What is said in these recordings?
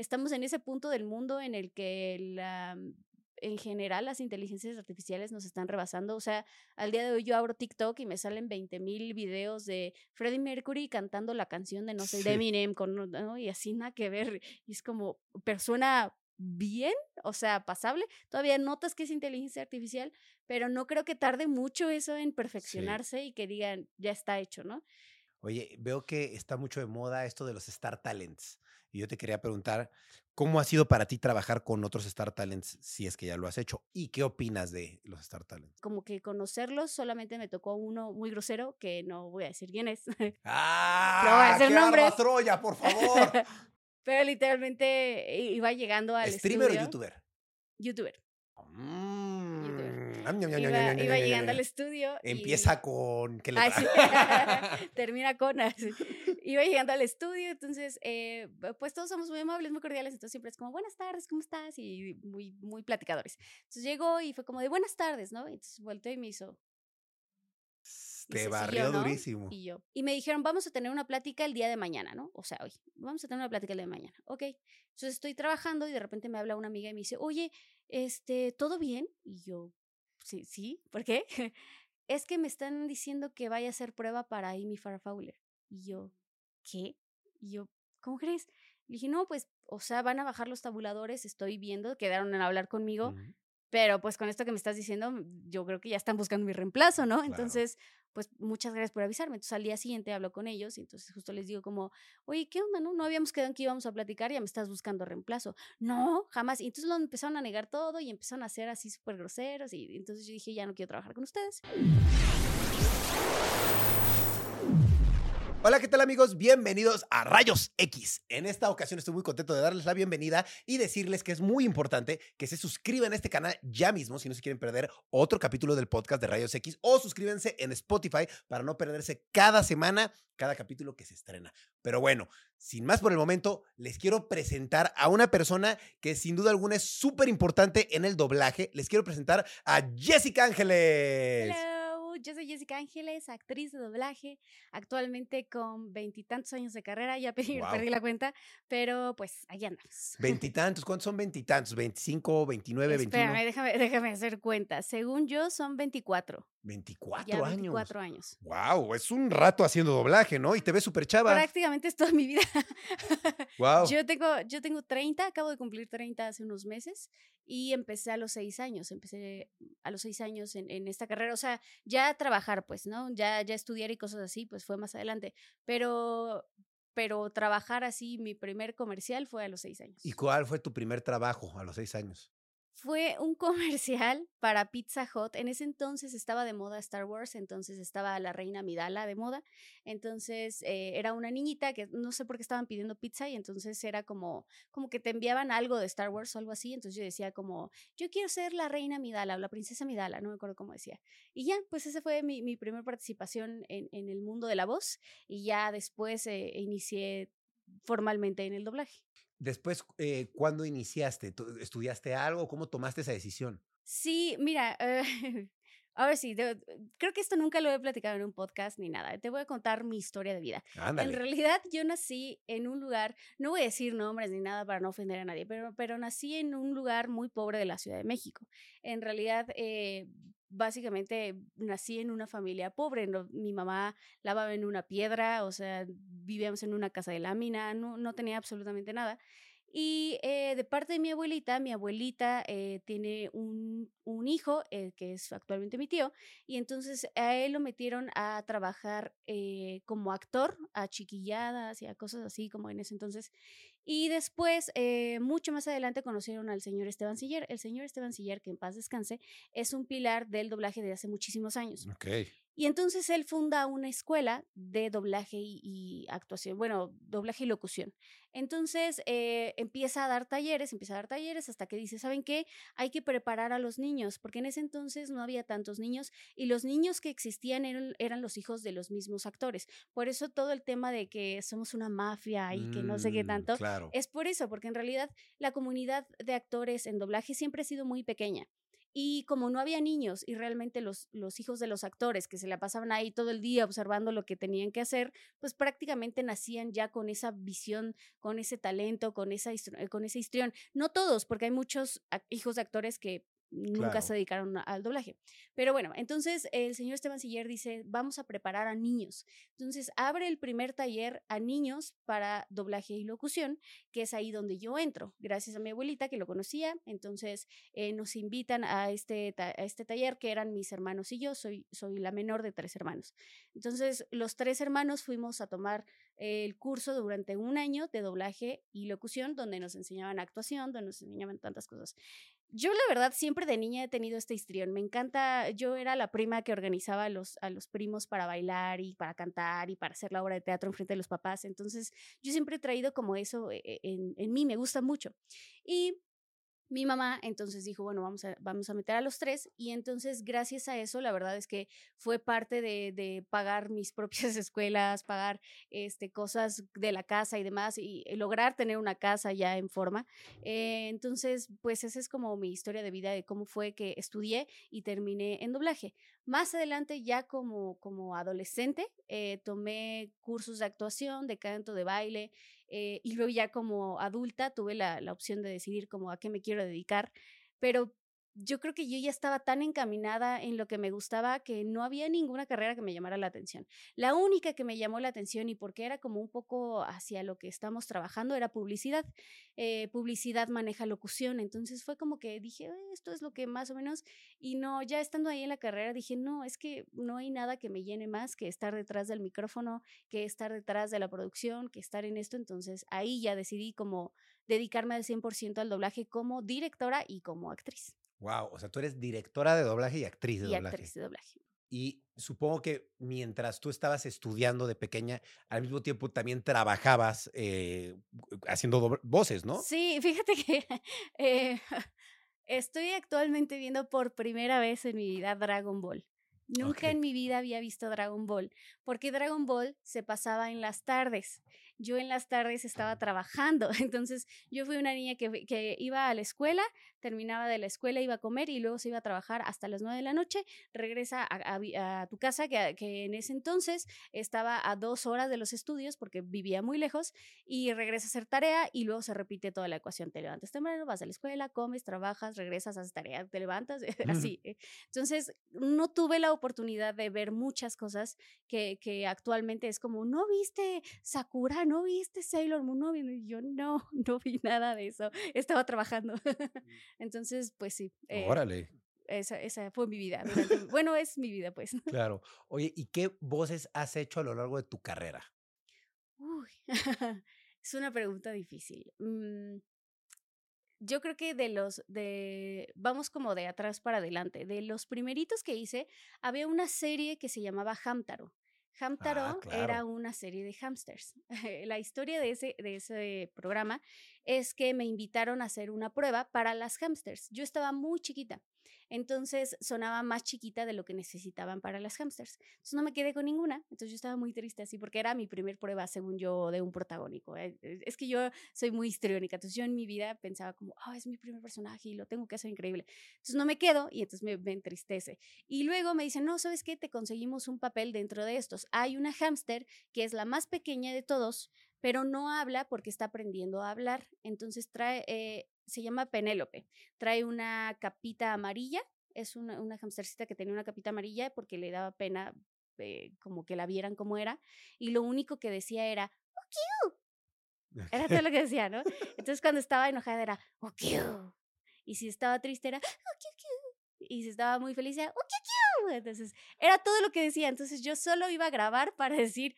estamos en ese punto del mundo en el que la, en general las inteligencias artificiales nos están rebasando. O sea, al día de hoy yo abro TikTok y me salen 20 mil videos de Freddie Mercury cantando la canción de no sé, de Eminem, con, ¿no? y así nada que ver. Y es como persona bien, o sea, pasable. Todavía notas que es inteligencia artificial, pero no creo que tarde mucho eso en perfeccionarse y que digan, ya está hecho, ¿no? Oye, veo que está mucho de moda esto de los Star Talents. Y yo te quería preguntar, ¿cómo ha sido para ti trabajar con otros Star Talents si es que ya lo has hecho? ¿Y qué opinas de los Star Talents? Como que conocerlos, solamente me tocó uno muy grosero, que no voy a decir quién es. ¡Ah! No voy a decir nombres. Troya, por favor! Pero literalmente iba llegando al ¿Streamer o youtuber? YouTuber. Mm, iba, llegando al estudio. Empieza con. ¿qué le Termina con. Iba llegando al estudio, entonces, eh, pues todos somos muy amables, muy cordiales, entonces siempre es como, buenas tardes, ¿cómo estás? Y muy, muy platicadores. Entonces llegó y fue como de buenas tardes, ¿no? Entonces volteó y me hizo. Te barrió durísimo. Y yo. Y me dijeron, vamos a tener una plática el día de mañana, ¿no? O sea, hoy. Vamos a tener una plática el día de mañana. Ok. Entonces estoy trabajando y de repente me habla una amiga y me dice, oye, este, ¿todo bien? Y yo, sí, sí, ¿por qué? es que me están diciendo que vaya a hacer prueba para Amy Farrah Fowler. Y yo, ¿qué? Y yo, ¿cómo crees? Y dije, no, pues, o sea, van a bajar los tabuladores, estoy viendo, quedaron en hablar conmigo, pero pues con esto que me estás diciendo, yo creo que ya están buscando mi reemplazo, ¿no? Entonces, pues muchas gracias por avisarme. Entonces al día siguiente hablo con ellos y entonces justo les digo como, oye, ¿qué onda? No, no habíamos quedado en que íbamos a platicar, ya me estás buscando reemplazo. No, jamás. Y entonces lo empezaron a negar todo y empezaron a ser así súper groseros y entonces yo dije, ya no quiero trabajar con ustedes. Hola, ¿qué tal amigos? Bienvenidos a Rayos X. En esta ocasión estoy muy contento de darles la bienvenida y decirles que es muy importante que se suscriban a este canal ya mismo si no se quieren perder otro capítulo del podcast de Rayos X o suscríbanse en Spotify para no perderse cada semana cada capítulo que se estrena. Pero bueno, sin más por el momento, les quiero presentar a una persona que sin duda alguna es súper importante en el doblaje. Les quiero presentar a Jessica Ángeles yo soy Jessica Ángeles, actriz de doblaje, actualmente con veintitantos años de carrera, ya perdí, la cuenta, pero pues allá andamos. Veintitantos, ¿cuántos son veintitantos? ¿25, 29, 21? Espérame, déjame, déjame hacer cuenta. Según yo, son 24. 24 años. 24 años. Wow, es un rato haciendo doblaje, ¿no? Y te ves súper chava. Prácticamente es toda mi vida. wow. Yo tengo, yo tengo 30, acabo de cumplir 30 hace unos meses y empecé a los 6 años, empecé a los 6 años en, en, esta carrera. O sea, ya trabajar, pues, ¿no? Ya, ya estudiar y cosas así, pues fue más adelante. Pero, pero trabajar así, mi primer comercial fue a los 6 años. ¿Y cuál fue tu primer trabajo a los 6 años? Fue un comercial para Pizza Hut. En ese entonces estaba de moda Star Wars, entonces estaba la reina Midala de moda. Entonces eh, era una niñita que no sé por qué estaban pidiendo pizza y entonces era como, como que te enviaban algo de Star Wars o algo así. Entonces yo decía como, yo quiero ser la reina Midala o la princesa Midala, no me acuerdo cómo decía. Y ya, pues esa fue mi, mi primera participación en, en, el mundo de la voz y ya después eh, inicié formalmente en el doblaje. Después, eh, ¿cuándo iniciaste? ¿Estudiaste algo? ¿Cómo tomaste esa decisión? Sí, mira, eh, ahora sí, creo que esto nunca lo he platicado en un podcast ni nada. Te voy a contar mi historia de vida. En realidad, yo nací en un lugar, no voy a decir nombres ni nada para no ofender a nadie, pero, pero nací en un lugar muy pobre de la Ciudad de México. En realidad, eh, básicamente nací en una familia pobre. mi mamá lavaba en una piedra, o sea, vivíamos en una casa de lámina, no, no tenía absolutamente nada. Y eh, de parte de mi abuelita, mi abuelita eh, tiene un, un hijo, eh, que es actualmente mi tío, y entonces a él lo metieron a trabajar como actor, a chiquilladas y a cosas así como en ese entonces. Y después, mucho más adelante, conocieron al señor Esteban Siller. El señor Esteban Siller, que en paz descanse, es un pilar del doblaje de hace muchísimos años. Okay. Y entonces él funda una escuela de doblaje y, actuación, bueno, doblaje y locución. Entonces eh, empieza a dar talleres, empieza a dar talleres hasta que dice, ¿saben qué? Hay que preparar a los niños, porque en ese entonces no había tantos niños y los niños que existían eran, eran los hijos de los mismos actores. Por eso todo el tema de que somos una mafia y que no sé qué mm, tanto, es por eso, porque en realidad la comunidad de actores en doblaje siempre ha sido muy pequeña. Y como no había niños y realmente los, los hijos de los actores que se la pasaban ahí todo el día observando lo que tenían que hacer, pues prácticamente nacían ya con esa visión, con ese talento, con, esa, con ese histrión. No todos, porque hay muchos hijos de actores que nunca se dedicaron al doblaje. Pero bueno, entonces el señor Esteban Siller dice, vamos a preparar a niños. Entonces abre el primer taller a niños para doblaje y locución, que es ahí donde yo entro, gracias a mi abuelita que lo conocía. Entonces eh, nos invitan a este, a este taller, que eran mis hermanos y yo, soy, soy la menor de tres hermanos. Entonces los tres hermanos fuimos a tomar el curso durante un año de doblaje y locución, donde nos enseñaban actuación, donde nos enseñaban tantas cosas. Yo la verdad siempre de niña he tenido este histrión. Me encanta, yo era la prima que organizaba a los, a los primos para bailar y para cantar y para hacer la obra de teatro en frente de los papás. Entonces yo siempre he traído como eso eh, en, en mí, me gusta mucho. Y mi mamá entonces dijo, bueno, vamos a, vamos a meter a los tres y entonces gracias a eso, la verdad es que fue parte de, de pagar mis propias escuelas, pagar este, cosas de la casa y demás y lograr tener una casa ya en forma. Eh, entonces, pues esa es como mi historia de vida de cómo fue que estudié y terminé en doblaje. Más adelante, ya como, como adolescente, eh, tomé cursos de actuación, de canto, de baile eh, y luego ya como adulta tuve la, la opción de decidir como a qué me quiero dedicar, pero yo creo que yo ya estaba tan encaminada en lo que me gustaba que no había ninguna carrera que me llamara la atención. La única que me llamó la atención y porque era como un poco hacia lo que estamos trabajando era publicidad. Eh, publicidad maneja locución, entonces fue como que dije, eh, esto es lo que más o menos, y no, ya estando ahí en la carrera dije, no, es que no hay nada que me llene más que estar detrás del micrófono, que estar detrás de la producción, que estar en esto, entonces ahí ya decidí como dedicarme al 100% al doblaje como directora y como actriz. Wow, o sea, tú eres directora de doblaje y actriz de y doblaje. actriz de doblaje. Y supongo que mientras tú estabas estudiando de pequeña, al mismo tiempo también trabajabas eh, haciendo voces, ¿no? Sí, fíjate que eh, estoy actualmente viendo por primera vez en mi vida Dragon Ball. Nunca en mi vida había visto Dragon Ball, porque Dragon Ball se pasaba en las tardes yo en las tardes estaba trabajando. Entonces yo fui una niña que, que, iba a la escuela, terminaba de la escuela, iba a comer y luego se iba a trabajar hasta las nueve de la noche, regresa a, tu casa, que, que, en ese entonces estaba a dos horas de los estudios porque vivía muy lejos, y regresa a hacer tarea y luego se repite toda la ecuación. Te levantas temprano, vas a la escuela, comes, trabajas, regresas, haces tarea, te levantas, así. Eh. Entonces no tuve la oportunidad de ver muchas cosas que, que actualmente es como, ¿no viste Sakura? ¿no viste Sailor Moon? No, y yo no, no vi nada de eso. Estaba trabajando. Entonces, pues sí. Eh, Órale. Esa, esa, fue mi vida. bueno, es mi vida, pues. Claro. Oye, ¿y qué voces has hecho a lo largo de tu carrera? Uy, es una pregunta difícil. Mm, yo creo que de los de vamos como de atrás para adelante. De los primeritos que hice, había una serie que se llamaba Hamtaro. Hamtaro ah, era una serie de hamsters. La historia de ese, de ese programa es que me invitaron a hacer una prueba para las hamsters. Yo estaba muy chiquita. Entonces sonaba más chiquita de lo que necesitaban para las hamsters. Entonces no me quedé con ninguna. Entonces yo estaba muy triste así porque era mi primer prueba, según yo, de un protagónico. Eh, es que yo soy muy histriónica. Entonces yo en mi vida pensaba como, oh, es mi primer personaje y lo tengo que hacer increíble. Entonces no me quedo y entonces me, me entristece. Y luego me dicen, no, ¿sabes qué? Te conseguimos un papel dentro de estos. Hay una hamster que es la más pequeña de todos, pero no habla porque está aprendiendo a hablar. Entonces trae, eh, se llama Penélope, trae una capita amarilla, es una, una hamstercita que tenía una capita amarilla porque le daba pena eh, como que la vieran como era, y lo único que decía era, ¡Oh, Era todo lo que decía, ¿no? Entonces cuando estaba enojada era, ¡Oh, Y si estaba triste era, ¡Oh, Y si estaba muy feliz era, ¡Oh, Entonces era todo lo que decía. Entonces yo solo iba a grabar para decir,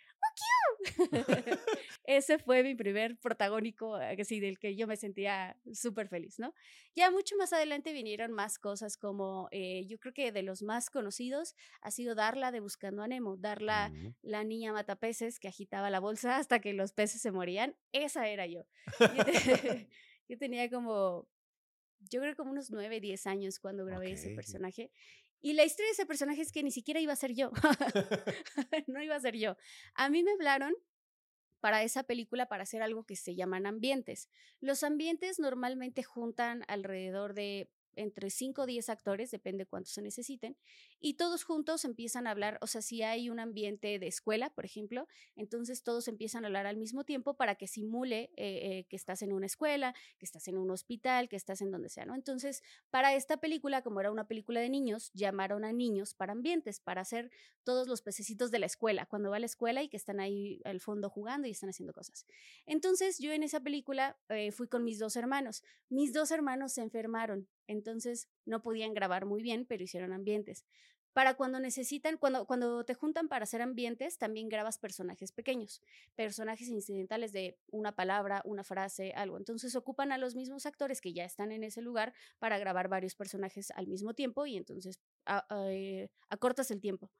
Ese fue mi primer protagónico, así, del que yo me sentía súper feliz, ¿no? Ya mucho más adelante vinieron más cosas como, eh, yo creo que de los más conocidos ha sido Darla de Buscando a Nemo, Darla, la niña matapeces que agitaba la bolsa hasta que los peces se morían, esa era yo. Yo, tenía como, yo creo como unos 9, 10 años cuando grabé ese personaje y la historia de ese personaje es que ni siquiera iba a ser yo. no iba a ser yo. A mí me hablaron para esa película para hacer algo que se llaman ambientes. Los ambientes normalmente juntan alrededor de entre 5 o 10 actores, depende cuántos se necesiten, y todos juntos empiezan a hablar, o sea, si hay un ambiente de escuela, por ejemplo, entonces todos empiezan a hablar al mismo tiempo para que simule eh, eh, que estás en una escuela, que estás en un hospital, que estás en donde sea, ¿no? Entonces, para esta película, como era una película de niños, llamaron a niños para ambientes, para hacer todos los pececitos de la escuela, cuando va a la escuela y que están ahí al fondo jugando y están haciendo cosas. Entonces, yo en esa película eh, fui con mis dos hermanos. Mis dos hermanos se enfermaron entonces no podían grabar muy bien, pero hicieron ambientes. Para cuando necesitan, cuando, cuando te juntan para hacer ambientes, también grabas personajes pequeños, personajes incidentales de una palabra, una frase, algo. Entonces ocupan a los mismos actores que ya están en ese lugar para grabar varios personajes al mismo tiempo y entonces eh, acortas el tiempo.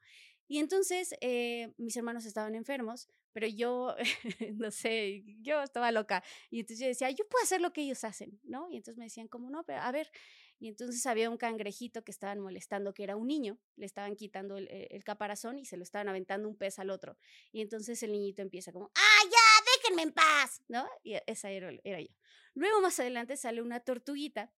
Y entonces eh, mis hermanos estaban enfermos, pero yo, no sé, yo estaba loca. Y entonces yo decía, yo puedo hacer lo que ellos hacen, ¿no? Y entonces me decían, como no, pero a ver. Y entonces había un cangrejito que estaban molestando, que era un niño, le estaban quitando el, eh, el, caparazón y se lo estaban aventando un pez al otro. Y entonces el niñito empieza como, ¡ah, ya, déjenme en paz! ¿No? Y esa era, era yo. Luego más adelante sale una tortuguita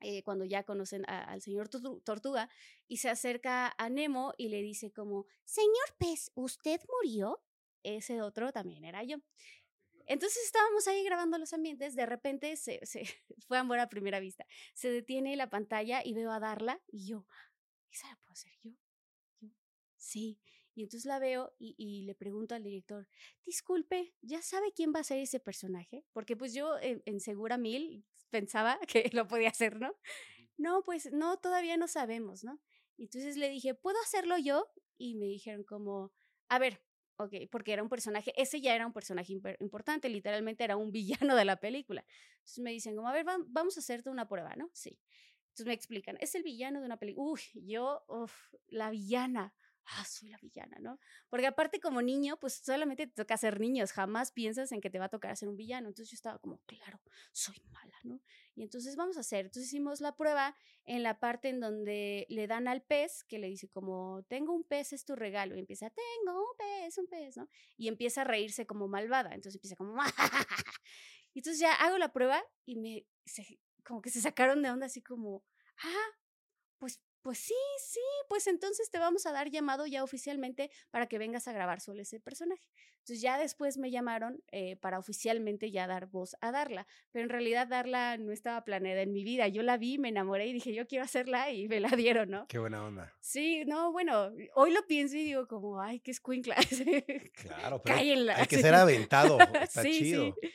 eh, cuando ya conocen al señor Tortuga, y se acerca a Nemo y le dice como, señor pez, ¿usted murió? Ese otro también era yo. Entonces estábamos ahí grabando los ambientes, de repente se, se fue amor a primera vista. Se detiene la pantalla y veo a Darla y yo, ¿esa la puedo hacer yo? Sí. Y entonces la veo y, le pregunto al director, disculpe, ¿ya sabe quién va a ser ese personaje? Porque pues yo en, en Segura Mil pensaba que lo podía hacer, ¿no? No, pues no, todavía no sabemos, ¿no? Entonces le dije, ¿puedo hacerlo yo? Y me dijeron como, a ver, ok, porque era un personaje, ese ya era un personaje importante, literalmente era un villano de la película. Entonces me dicen como, a ver, vamos a hacerte una prueba, ¿no? Sí. Entonces me explican, es el villano de una película. Uy, yo, uf, la villana ah, soy la villana, ¿no? Porque aparte como niño, pues solamente te toca ser niños, jamás piensas en que te va a tocar ser un villano. Entonces yo estaba como, claro, soy mala, ¿no? Y entonces vamos a hacer, entonces hicimos la prueba en la parte en donde le dan al pez, que le dice como, tengo un pez, es tu regalo, y empieza, tengo un pez, un pez, ¿no? Y empieza a reírse como malvada, entonces empieza como, y entonces ya hago la prueba y me, como que se sacaron de onda así como, ah, pues sí, sí, pues entonces te vamos a dar llamado ya oficialmente para que vengas a grabar solo ese personaje. Entonces ya después me llamaron eh, para oficialmente ya dar voz a Darla, pero en realidad Darla no estaba planeada en mi vida. Yo la vi, me enamoré y dije, yo quiero hacerla y me la dieron, ¿no? Qué buena onda. Sí, no, bueno, hoy lo pienso y digo como, ay, qué escuincla. claro, pero hay que ser aventado, está sí, chido. Sí.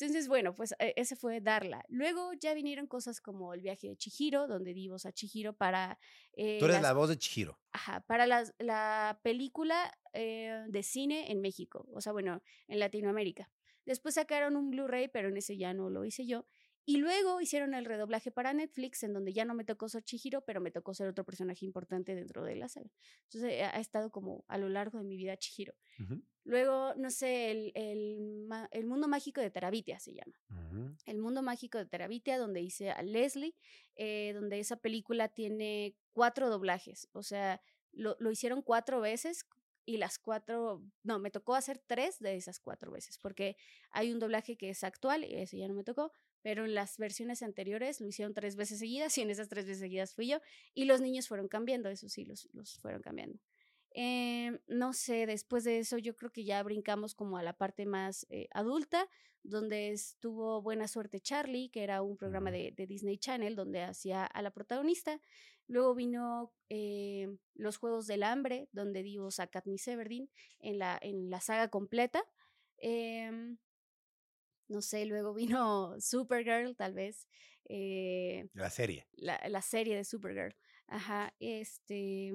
Entonces, bueno, pues e, ese fue Darla. Luego ya vinieron cosas como el viaje de Chihiro, donde dimos a Chihiro para... Eh, Tú eres la voz de Chihiro. Ajá, para la película eh, de cine en México, o sea, bueno, en Latinoamérica. Después sacaron un Blu-ray, pero en ese ya no lo hice yo. Y luego hicieron el redoblaje para Netflix, en donde ya no me tocó ser Chihiro, pero me tocó ser otro personaje importante dentro de la saga. Entonces ha estado como a lo largo de mi vida Chihiro. Luego, no sé, el, el, el, mundo mágico de Terabitia se llama. El mundo mágico de Terabitia, donde hice a Leslie, eh, donde esa película tiene cuatro doblajes. O sea, lo, lo hicieron cuatro veces y las cuatro, no, me tocó hacer tres de esas cuatro veces, porque hay un doblaje que es actual, y ese ya no me tocó, pero en las versiones anteriores lo hicieron tres veces seguidas y en esas tres veces seguidas fui yo y los niños fueron cambiando, eso sí, los, los fueron cambiando. Eh, no sé, después de eso yo creo que ya brincamos como a la parte más eh, adulta, donde estuvo Buena Suerte Charlie, que era un programa de, de Disney Channel donde hacía a la protagonista. Luego vino eh, Los Juegos del Hambre, donde dimos a Katniss Everdeen en la, en la saga completa. Eh, no sé, luego vino Supergirl, tal vez. Eh, la serie. La, la, serie de Supergirl. Ajá, este.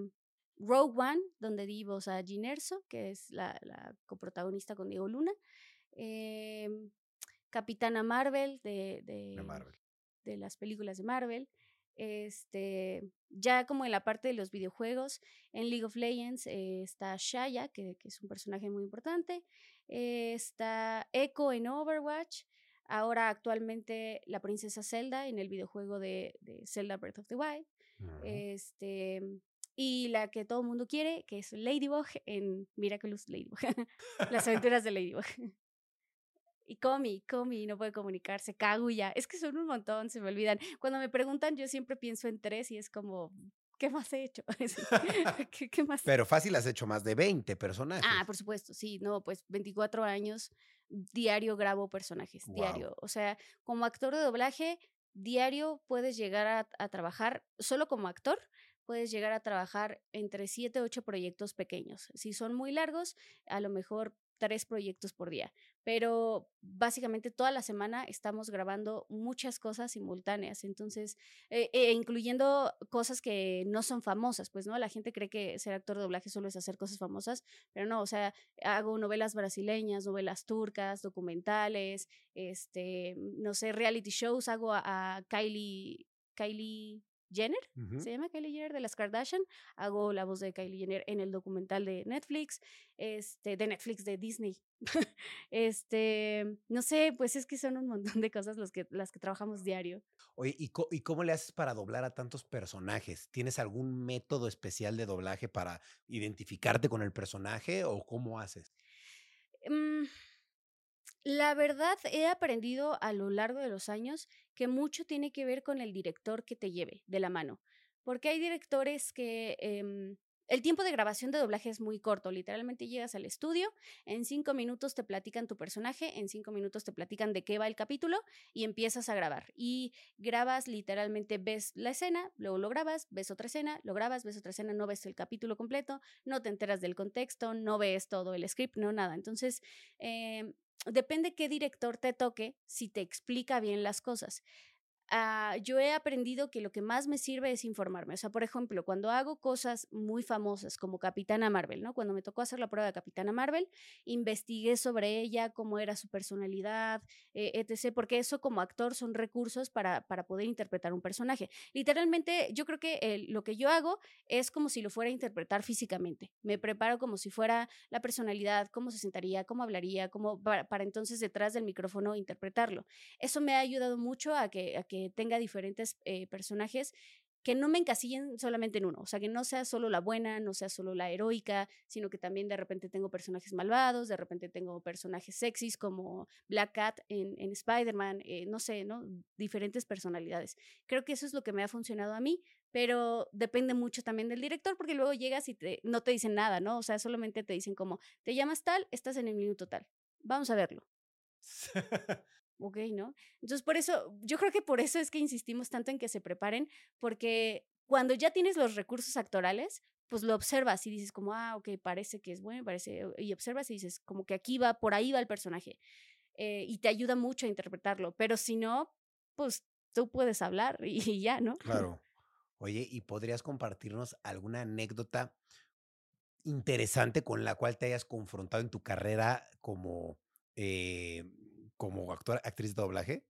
Rogue One, donde di voz a Jean Erso, que es la, la coprotagonista con Diego Luna. Eh, Capitana Marvel de, de, Marvel. de las películas de Marvel. Este, ya como en la parte de los videojuegos, en League of Legends eh, está Shaya, que, que, es un personaje muy importante. Eh, está Echo en Overwatch. Ahora actualmente la princesa Zelda en el videojuego de, de Zelda Breath of the Wild. Este, y la que todo el mundo quiere, que es Ladybug en Miraculous Ladybug. Las aventuras de Ladybug. Y Comi, Comi no puede comunicarse, Kaguya. Es que son un montón, se me olvidan. Cuando me preguntan, yo siempre pienso en tres y es como, ¿qué más he hecho? ¿Qué, más? Pero fácil has hecho más de 20 personajes. Ah, por supuesto, sí, no, pues 24 años, diario grabo personajes, diario. O sea, como actor de doblaje, diario puedes llegar a, a trabajar solo como actor puedes llegar a trabajar entre 7 o 8 proyectos pequeños. Si son muy largos, a lo mejor tres proyectos por día, pero básicamente toda la semana estamos grabando muchas cosas simultáneas, entonces, eh, eh, incluyendo cosas que no son famosas, pues, ¿no? La gente cree que ser actor de doblaje solo es hacer cosas famosas, pero no, o sea, hago novelas brasileñas, novelas turcas, documentales, este, no sé, reality shows, hago a, a Kylie, Kylie Jenner, se llama Kylie Jenner de las Kardashian. Hago la voz de Kylie Jenner en el documental de Netflix, este, de Netflix, de Disney. este, no sé, pues es que son un montón de cosas las que, las que trabajamos diario. Oye, ¿y, ¿y cómo le haces para doblar a tantos personajes? ¿Tienes algún método especial de doblaje para identificarte con el personaje o cómo haces? Mm, la verdad, he aprendido a lo largo de los años que mucho tiene que ver con el director que te lleve de la mano. Porque hay directores que em, el tiempo de grabación de doblaje es muy corto. Literalmente llegas al estudio, en cinco minutos te platican tu personaje, en cinco minutos te platican de qué va el capítulo y empiezas a grabar. Y grabas literalmente, ves la escena, luego lo grabas, ves otra escena, lo grabas, ves otra escena, no ves el capítulo completo, no te enteras del contexto, no ves todo el script, no nada. Entonces, em, depende qué director te toque si te explica bien las cosas. Ah, yo he aprendido que lo que más me sirve es informarme. O sea, por ejemplo, cuando hago cosas muy famosas como Capitana Marvel, ¿no? Cuando me tocó hacer la prueba de Capitana Marvel, investigué sobre ella, cómo era su personalidad, eh, etc. Porque eso como actor son recursos para, para poder interpretar un personaje. Literalmente, yo creo que lo que yo hago es como si lo fuera a interpretar físicamente. Me preparo como si fuera la personalidad, cómo se sentaría, cómo hablaría, cómo para, entonces detrás del micrófono interpretarlo. Eso me ha ayudado mucho a que, a que tenga diferentes eh, personajes que no me encasillen solamente en uno, o sea, que no sea solo la buena, no sea solo la heroica, sino que también de repente tengo personajes malvados, de repente tengo personajes sexys como Black Cat en, en Spider-Man, eh, no sé, ¿no? Diferentes personalidades. Creo que eso es lo que me ha funcionado a mí, pero depende mucho también del director, porque luego llegas y te, no te dicen nada, ¿no? O sea, solamente te dicen como, te llamas tal, estás en el minuto tal, vamos a verlo. ok, ¿no? Entonces, por eso, yo creo que por eso es que insistimos tanto en que se preparen, porque cuando ya tienes los recursos actorales, pues lo observas y dices como, ah, ok, parece que es bueno, parece, y observas y dices como que aquí va, por ahí va el personaje, eh, y te ayuda mucho a interpretarlo, pero si no, pues tú puedes hablar y, ya, ¿no? Claro. Oye, ¿y podrías compartirnos alguna anécdota interesante con la cual te hayas confrontado en tu carrera como eh, como actor, actriz de doblaje?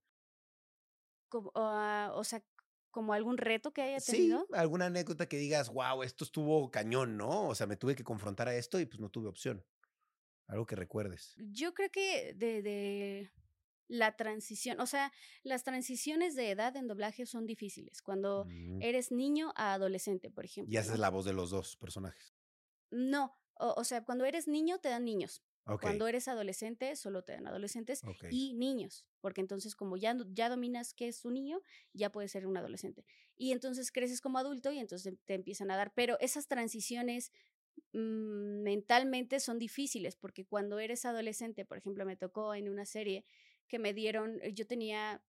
Como, ah, o sea, como algún reto que haya tenido. Sí, alguna anécdota que digas, wow, esto estuvo cañón, ¿no? O sea, me tuve que confrontar a esto y pues no tuve opción. Algo que recuerdes. Yo creo que de, de la transición, o sea, las transiciones de edad en doblaje son difíciles. Cuando mm. eres niño a adolescente, por ejemplo. Y haces la voz de los dos personajes. No, o, sea, cuando eres niño te dan niños. Cuando eres adolescente, solo te dan adolescentes y niños, porque entonces como ya, ya dominas qué es un niño, ya puedes ser un adolescente. Y entonces creces como adulto y entonces te empiezan a dar, pero esas transiciones mm, mentalmente son difíciles, porque cuando eres adolescente, por ejemplo, me tocó en una serie que me dieron, yo tenía,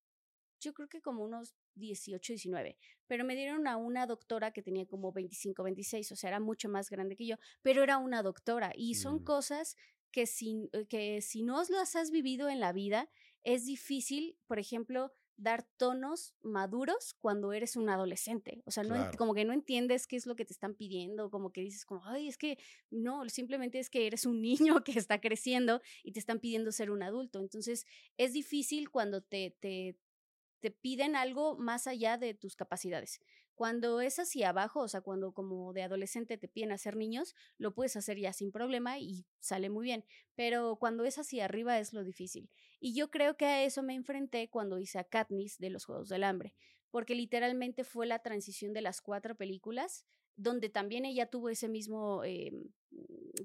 yo creo que como unos 18, 19, pero me dieron a una doctora que tenía como 25, 26, o sea, era mucho más grande que yo, pero era una doctora y son mm. cosas que si, eh, que si no las has vivido en la vida, es difícil, por ejemplo, dar tonos maduros cuando eres un adolescente. O sea, no, como que no entiendes qué es lo que te están pidiendo, como que dices como, ay, es que no, simplemente es que eres un niño que está creciendo y te están pidiendo ser un adulto. Entonces, es difícil cuando te, te, te piden algo más allá de tus capacidades. Cuando es hacia abajo, o sea, cuando como de adolescente te piden hacer niños, lo puedes hacer ya sin problema y sale muy bien. Pero cuando es hacia arriba es lo difícil. Y yo creo que a eso me enfrenté cuando hice a Katniss de los Juegos del Hambre, porque literalmente fue la transición de las cuatro películas donde también ella tuvo ese mismo, eh,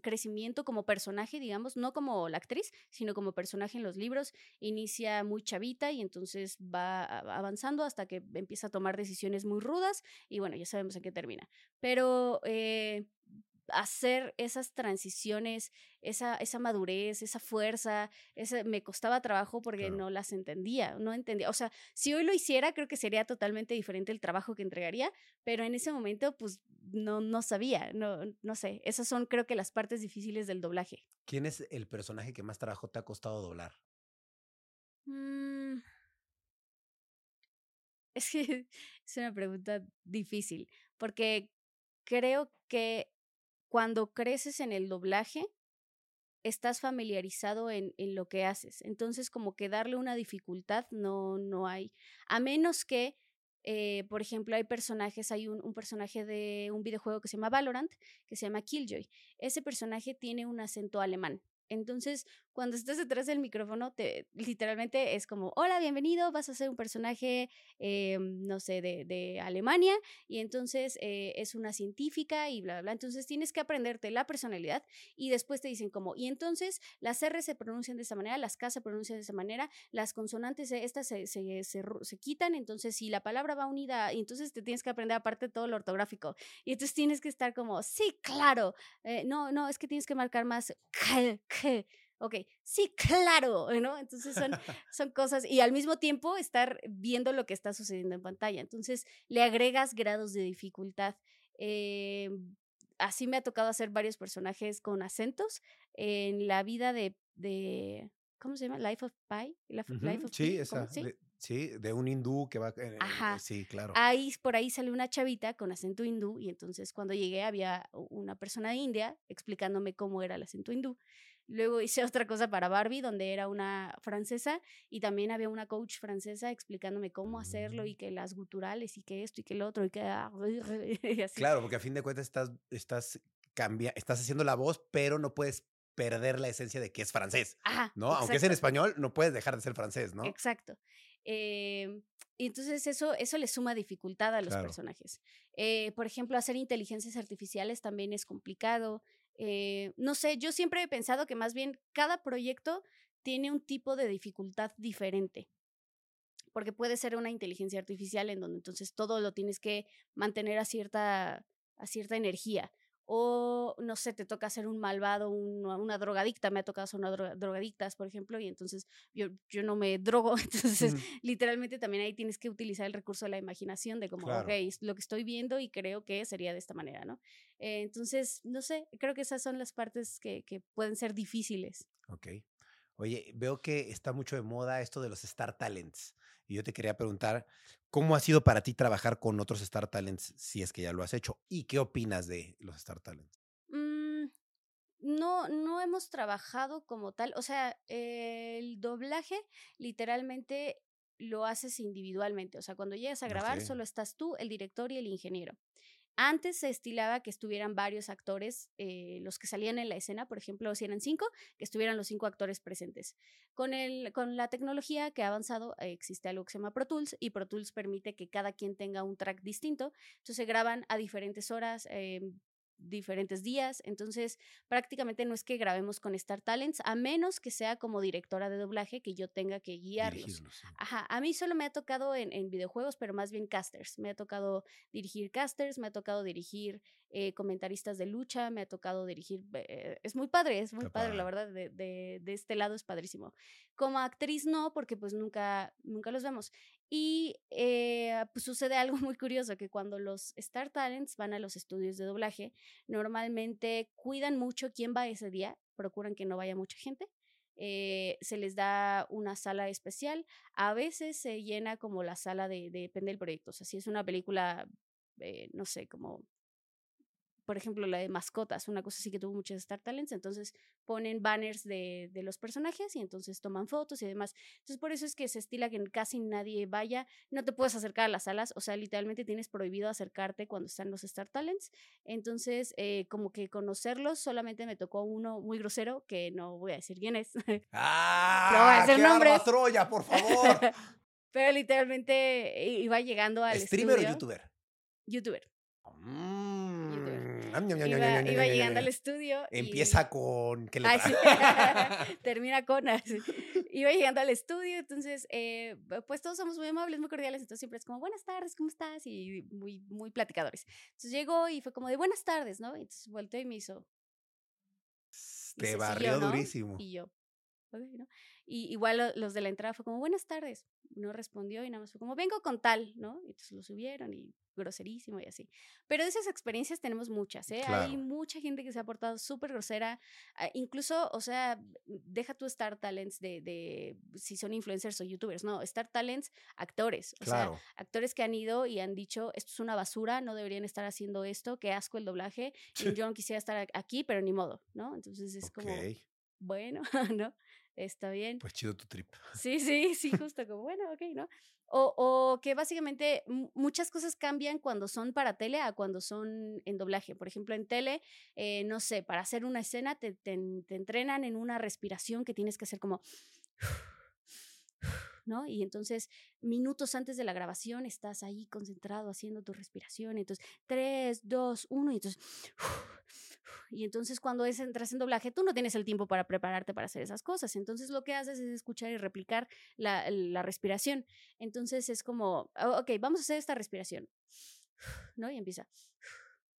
crecimiento como personaje, digamos, no como la actriz, sino como personaje en los libros. Inicia muy chavita y entonces va avanzando hasta que empieza a tomar decisiones muy rudas y bueno, ya sabemos en qué termina. Pero eh, hacer esas transiciones, esa, esa madurez, esa fuerza, esa, me costaba trabajo porque no las entendía, no entendía. O sea, si hoy lo hiciera, creo que sería totalmente diferente el trabajo que entregaría, pero en ese momento, pues no, no sabía, no, no sé. Esas son, creo que, las partes difíciles del doblaje. ¿Quién es el personaje que más trabajo te ha costado doblar? Mm. Es que es una pregunta difícil, porque creo que cuando creces en el doblaje, estás familiarizado en, en, lo que haces. Entonces, como que darle una dificultad no, no hay. A menos que, eh, por ejemplo, hay personajes, hay un, un, personaje de un videojuego que se llama Valorant, que se llama Killjoy. Ese personaje tiene un acento alemán. Entonces, cuando estás detrás del micrófono, te, literalmente es como, hola, bienvenido, vas a ser un personaje, eh, no sé, de, de, Alemania, y entonces eh, es una científica y bla, bla, bla. Entonces tienes que aprenderte la personalidad y después te dicen como, y entonces las R se pronuncian de esta manera, las K se pronuncian de esta manera, las consonantes estas se, se, se, se quitan, entonces si la palabra va unida, entonces te tienes que aprender aparte todo lo ortográfico. Y entonces tienes que estar como, sí, claro, eh, no, no, es que tienes que marcar más ok, sí, claro, ¿no? Entonces son, son cosas, y al mismo tiempo estar viendo lo que está sucediendo en pantalla. Entonces le agregas grados de dificultad. Eh, así me ha tocado hacer varios personajes con acentos en la vida de, de ¿cómo se llama? Life of Pi. Life, of sí, esa. ¿Sí? Sí, de un hindú que va. Eh, Ajá. Sí, claro. Ahí, por ahí sale una chavita con acento hindú, y entonces cuando llegué había una persona de India explicándome cómo era el acento hindú. Luego hice otra cosa para Barbie, donde era una francesa, y también había una coach francesa explicándome cómo hacerlo, y mm. que las guturales, y que esto, y que el otro, y que. Ah, claro, porque a fin de cuentas estás, estás, cambia, estás haciendo la voz, pero no puedes perder la esencia de que es francés. Ajá, ¿No? Aunque es en español, no puedes dejar de ser francés, ¿no? Exacto. Eh, y entonces eso, eso le suma dificultad a los personajes. Eh, por ejemplo, hacer inteligencias artificiales también es complicado. Eh, no sé, yo siempre he pensado que más bien cada proyecto tiene un tipo de dificultad diferente. Porque puede ser una inteligencia artificial en donde entonces todo lo tienes que mantener a cierta, a cierta energía o no sé, te toca ser un malvado, una drogadicta, me ha tocado ser una drogadictas, por ejemplo, y entonces yo, yo no me drogo, entonces literalmente también ahí tienes que utilizar el recurso de la imaginación, de como, ok, lo que estoy viendo y creo que sería de esta manera, ¿no? Eh, entonces, no sé, creo que esas son las partes que, que pueden ser difíciles. Ok. Oye, veo que está mucho de moda esto de los Star Talents. Y yo te quería preguntar, ¿cómo ha sido para ti trabajar con otros Star Talents si es que ya lo has hecho? ¿Y qué opinas de los Star Talents? Mm, no, no hemos trabajado como tal. O sea, el doblaje literalmente lo haces individualmente. O sea, cuando llegas a grabar, solo estás tú, el director y el ingeniero. Antes se estilaba que estuvieran varios actores, eh, los que salían en la escena, por ejemplo, si eran cinco, que estuvieran los cinco actores presentes. Con, el, con la tecnología que ha avanzado, existe algo que se llama Pro Tools y Pro Tools permite que cada quien tenga un track distinto. Entonces se graban a diferentes horas, em, diferentes días, entonces prácticamente no es que grabemos con Star Talents, a menos que sea como directora de doblaje que yo tenga que guiarlos. Ajá, a mí solo me ha tocado en, en, videojuegos, pero más bien casters, me ha tocado dirigir casters, me ha tocado dirigir eh, comentaristas de lucha, me ha tocado dirigir, eh, es muy padre, es muy padre, la verdad, de, de, de, este lado es padrísimo. Como actriz no, porque pues nunca, nunca los vemos. Y eh, pues sucede algo muy curioso, que cuando los Star Talents van a los estudios de doblaje, normalmente cuidan mucho quién va ese día, procuran que no vaya mucha gente. se les da una sala especial. A veces se llena como la sala de, depende del proyecto. O sea, si es una película, no sé, como por ejemplo, la de mascotas, una cosa así que tuvo muchos Star Talents, entonces ponen banners de, de, los personajes y entonces toman fotos y demás. Entonces, por eso es que se estila que casi nadie vaya, no te puedes acercar a las salas, o sea, literalmente tienes prohibido acercarte cuando están los Star Talents. Entonces, eh, como que conocerlos, solamente me tocó uno muy grosero, que no voy a decir quién es. ¡Ah! no voy a decir nombres. Troya, por favor! Pero literalmente iba llegando al ¿Streamer o youtuber? YouTuber. Mm. Iba, llegando al estudio. Empieza con. ¿qué le Termina con. iba llegando al estudio, entonces, eh, pues todos somos muy amables, muy cordiales, entonces siempre es como, buenas tardes, ¿cómo estás? Y muy, muy platicadores. Entonces llegó y fue como de buenas tardes, ¿no? Entonces volteó y me hizo. Te barrió durísimo. Y yo, ¿no? Y igual los de la entrada fue como, buenas tardes. No respondió y nada más fue como, vengo con tal, ¿no? Y entonces lo subieron y groserísimo y así. Pero de esas experiencias tenemos muchas, ¿eh? Hay mucha gente que se ha portado súper grosera. Ah, incluso, o sea, deja tu Star Talents de, de, si son influencers o youtubers, no, Star Talents, actores. O sea, actores que han ido y han dicho, esto es una basura, no deberían estar haciendo esto, qué asco el doblaje. yo no quisiera estar aquí, pero ni modo, ¿no? Entonces es como, bueno, ¿no? Está bien. Pues chido tu trip. Sí, sí, sí, justo como, bueno, ok, ¿no? O, o, que básicamente muchas cosas cambian cuando son para tele a cuando son en doblaje. Por ejemplo, en tele, eh, no sé, para hacer una escena te, te, te entrenan en una respiración que tienes que hacer como... ¿no? Y entonces, minutos antes de la grabación, estás ahí concentrado haciendo tu respiración. Entonces, tres, dos, uno, y entonces y entonces cuando es, entras en doblaje, tú no tienes el tiempo para prepararte para hacer esas cosas. Entonces lo que haces es escuchar y replicar la, la respiración. Entonces es como, oh, ok, vamos a hacer esta respiración. ¿No? Y empieza.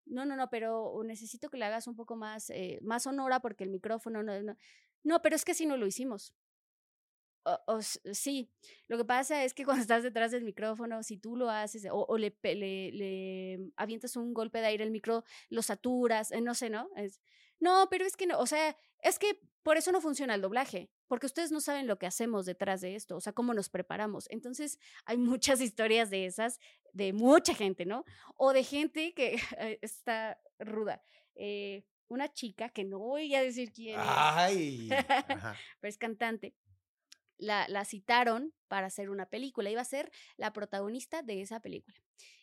No, no, no, pero necesito que le hagas un poco más, eh, más sonora porque el micrófono no, no. No, pero es que si no lo hicimos. O, sí, lo que pasa es que cuando estás detrás del micrófono, si tú lo haces o, le, le, le, avientas un golpe de aire al micro, lo saturas, eh, no sé, ¿no? Es, no, pero es que no, o sea, es que por eso no funciona el doblaje, porque ustedes no saben lo que hacemos detrás de esto, o sea, cómo nos preparamos. Entonces, hay muchas historias de esas, de mucha gente, ¿no? O de gente que está ruda. Eh, una chica que no voy a decir quién es, Ay, pero es cantante la, citaron para hacer una película, iba a ser la protagonista de esa película.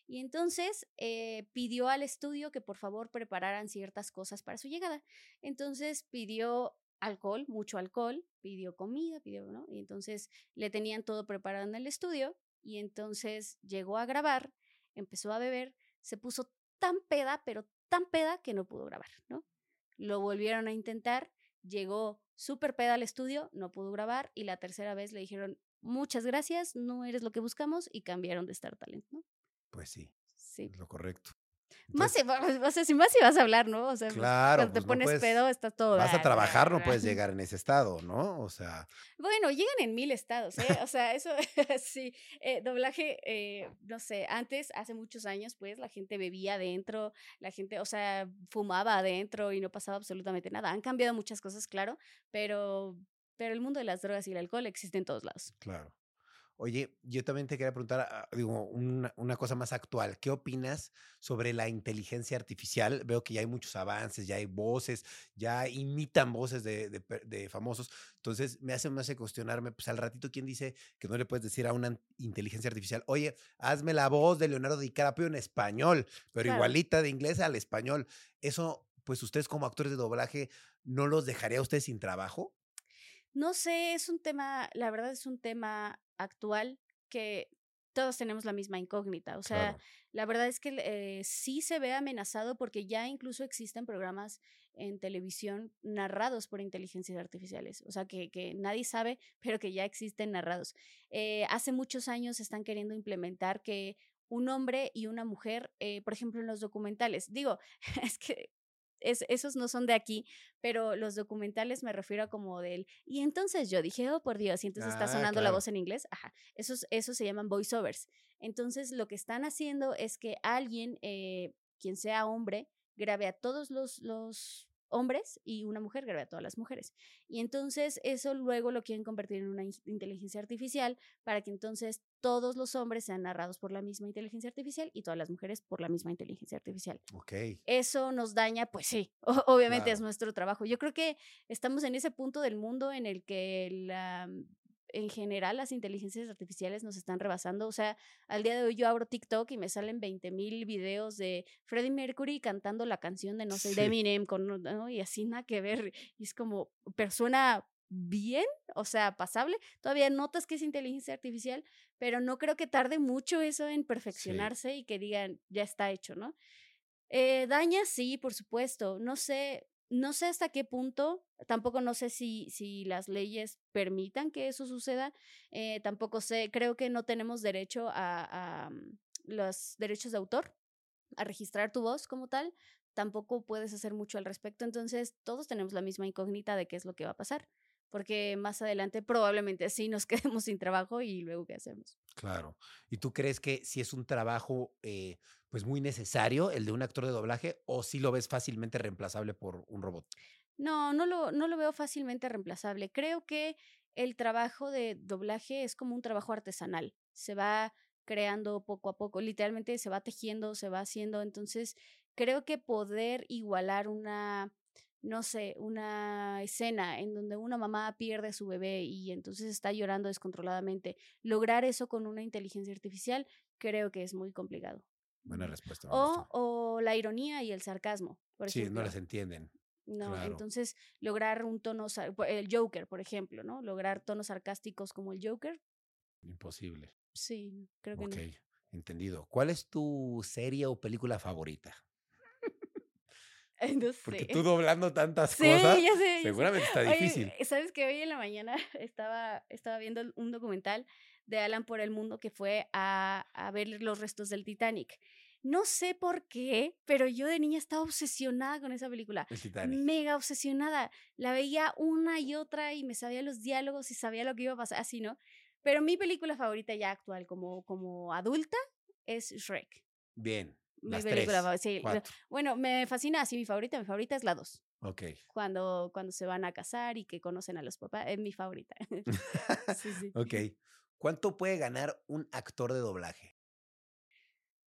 Y entonces eh, pidió al estudio que por favor prepararan ciertas cosas para su llegada. Entonces pidió alcohol, mucho alcohol, pidió comida, pidió, ¿no? Y entonces le tenían todo preparado en el estudio y entonces llegó a grabar, empezó a beber, se puso tan peda, pero tan peda que no pudo grabar, ¿no? Lo volvieron a intentar, llegó súper peda al estudio, no pudo grabar y la tercera vez le dijeron, muchas gracias, no eres lo que buscamos y cambiaron de Star Talent, ¿no? Pues sí. Sí. lo correcto más si, o sea, si más si vas a hablar, ¿no? O sea, claro, cuando te pues pones pedo, está todo. Vas a trabajar, no puedes llegar en ese estado, ¿no? O sea. Bueno, llegan en mil estados, ¿eh? O sea, eso sí. Eh, doblaje, eh, no sé, antes, hace muchos años, pues, la gente bebía adentro, la gente, o sea, fumaba adentro y no pasaba absolutamente nada. Han cambiado muchas cosas, claro, pero, pero el mundo de las drogas y el alcohol existe en todos lados. Claro. Oye, yo también te quería preguntar, ah, digo, una, cosa más actual. ¿Qué opinas sobre la inteligencia artificial? Veo que ya hay muchos avances, ya hay voces, ya imitan voces de, famosos. Entonces, me hace, me hace cuestionarme, pues al ratito, ¿quién dice que no le puedes decir a una inteligencia artificial, oye, hazme la voz de Leonardo DiCaprio en español, pero igualita de inglés al español? Eso, pues ustedes como actores de doblaje, ¿no los dejaría a ustedes sin trabajo? No sé, es un tema, la verdad es un tema actual que todos tenemos la misma incógnita. O sea, la verdad es que eh, sí se ve amenazado porque ya incluso existen programas en televisión narrados por inteligencias artificiales. O sea, que, que nadie sabe, pero que ya existen narrados. Eh, hace muchos años están queriendo implementar que un hombre y una mujer, eh, por ejemplo, en los documentales. Digo, es que esos no son de aquí, pero los documentales me refiero a como del, y entonces yo dije, oh, por Dios, y entonces está ah, sonando la voz en inglés, ajá, esos, esos se llaman voiceovers. Entonces lo que están haciendo es que alguien, eh, quien sea hombre, grabe a todos los, los hombres y una mujer grabe a todas las mujeres. Y entonces eso luego lo quieren convertir en una inteligencia artificial para que entonces todos los hombres sean narrados por la misma inteligencia artificial y todas las mujeres por la misma inteligencia artificial. Ok. Eso nos daña, pues sí, obviamente es nuestro trabajo. Yo creo que estamos en ese punto del mundo en el que la en general las inteligencias artificiales nos están rebasando. O sea, al día de hoy yo abro TikTok y me salen 20 mil videos de Freddie Mercury cantando la canción de no sé, de Eminem, con, y así nada que ver. Y es como, persona bien, o sea, pasable. Todavía notas que es inteligencia artificial, pero no creo que tarde mucho eso en perfeccionarse y que digan, ya está hecho, ¿no? Eh, daña, sí, por supuesto. No sé, no sé hasta qué punto, tampoco no sé si, si las leyes permitan que eso suceda, eh, tampoco sé, creo que no tenemos derecho a, a mm, los derechos de autor, a registrar tu voz como tal, tampoco puedes hacer mucho al respecto, entonces todos tenemos la misma incógnita de qué es lo que va a pasar porque más adelante probablemente sí nos quedemos sin trabajo y luego qué hacemos. Claro. ¿Y tú crees que si es un trabajo eh, pues muy necesario el de un actor de doblaje o si lo ves fácilmente reemplazable por un robot? No, no lo, no lo veo fácilmente reemplazable. Creo que el trabajo de doblaje es como un trabajo artesanal. Se va creando poco a poco, literalmente se va tejiendo, se va haciendo. Entonces, creo que poder igualar una no sé, una escena en donde una mamá pierde a su bebé y entonces está llorando descontroladamente, lograr eso con una inteligencia artificial creo que es muy complicado. Buena respuesta. O, o, la ironía y el sarcasmo. Por sí, no les entienden. No, entonces lograr un tono, el Joker, por ejemplo, ¿no? Lograr tonos sarcásticos como el Joker. Imposible. Sí, creo que Ok, entendido. ¿Cuál es tu serie o película favorita? No sé. Porque tú doblando tantas cosas, ya sé, seguramente está difícil. Sabes que hoy en la mañana estaba, estaba viendo un documental de Alan por el mundo que fue a, a ver los restos del Titanic. No sé por qué, pero yo de niña estaba obsesionada con esa película. Mega obsesionada. La veía una y otra y me sabía los diálogos y sabía lo que iba a pasar, así, ¿no? Pero mi película favorita ya actual como, como adulta es Shrek. Bien. Mi película sí. Bueno, me fascina así mi favorita. Mi favorita es la 2. Ok. Cuando, cuando se van a casar y que conocen a los papás. Es mi favorita. sí, sí. Ok. ¿Cuánto puede ganar un actor de doblaje?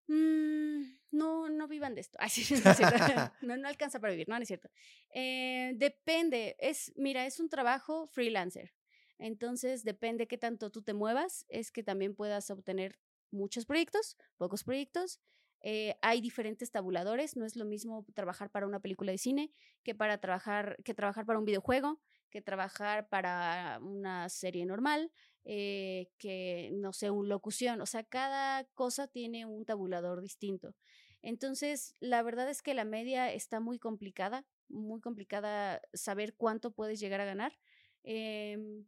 Mm, no, no vivan de esto. no, no, alcanza para vivir, no, no es cierto. Eh, depende. Es, mira, es un trabajo freelancer. Entonces, depende qué tanto tú te muevas, es que también puedas obtener muchos proyectos, pocos proyectos. Eh, hay diferentes tabuladores, no es lo mismo trabajar para una película de cine que para trabajar, que trabajar para un videojuego, que trabajar para una serie normal, eh, que no sé, un locución. O sea, cada cosa tiene un tabulador distinto. Entonces, la verdad es que la media está muy complicada, muy complicada saber cuánto puedes llegar a ganar. Em,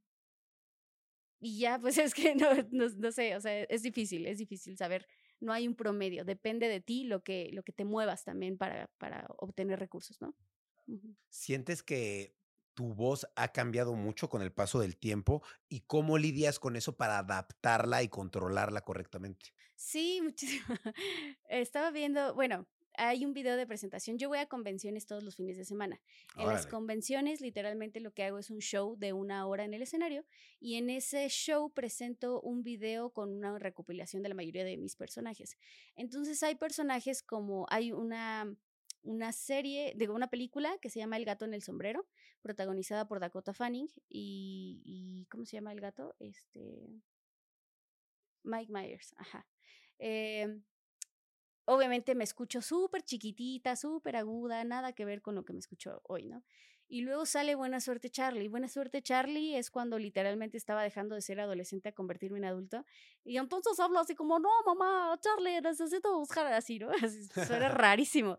y ya, pues es que no, no, sé, o sea, es difícil, es difícil saber no hay un promedio, depende de ti lo que, lo que te muevas también para, para obtener recursos, ¿no? ¿Sientes que tu voz ha cambiado mucho con el paso del tiempo y cómo lidias con eso para adaptarla y controlarla correctamente? Sí, muchísimo. Estaba viendo, bueno, hay un video de presentación. Yo voy a convenciones todos los fines de semana. En las convenciones, literalmente lo que hago es un show de una hora en el escenario y en ese show presento un video con una recopilación de la mayoría de mis personajes. Entonces hay personajes como hay una una serie, digo, una película que se llama El gato en el sombrero, protagonizada por Dakota Fanning y, y ¿cómo se llama el gato? Este Mike Myers, ajá. Eh, obviamente me escucho súper chiquitita, súper aguda, nada que ver con lo que me escucho hoy, ¿no? Y luego sale Buena Suerte Charlie. Buena Suerte Charlie es cuando literalmente estaba dejando de ser adolescente a convertirme en adulto. Y entonces hablo así como, no, mamá, Charlie, necesito buscar así, ¿no? Eso era rarísimo.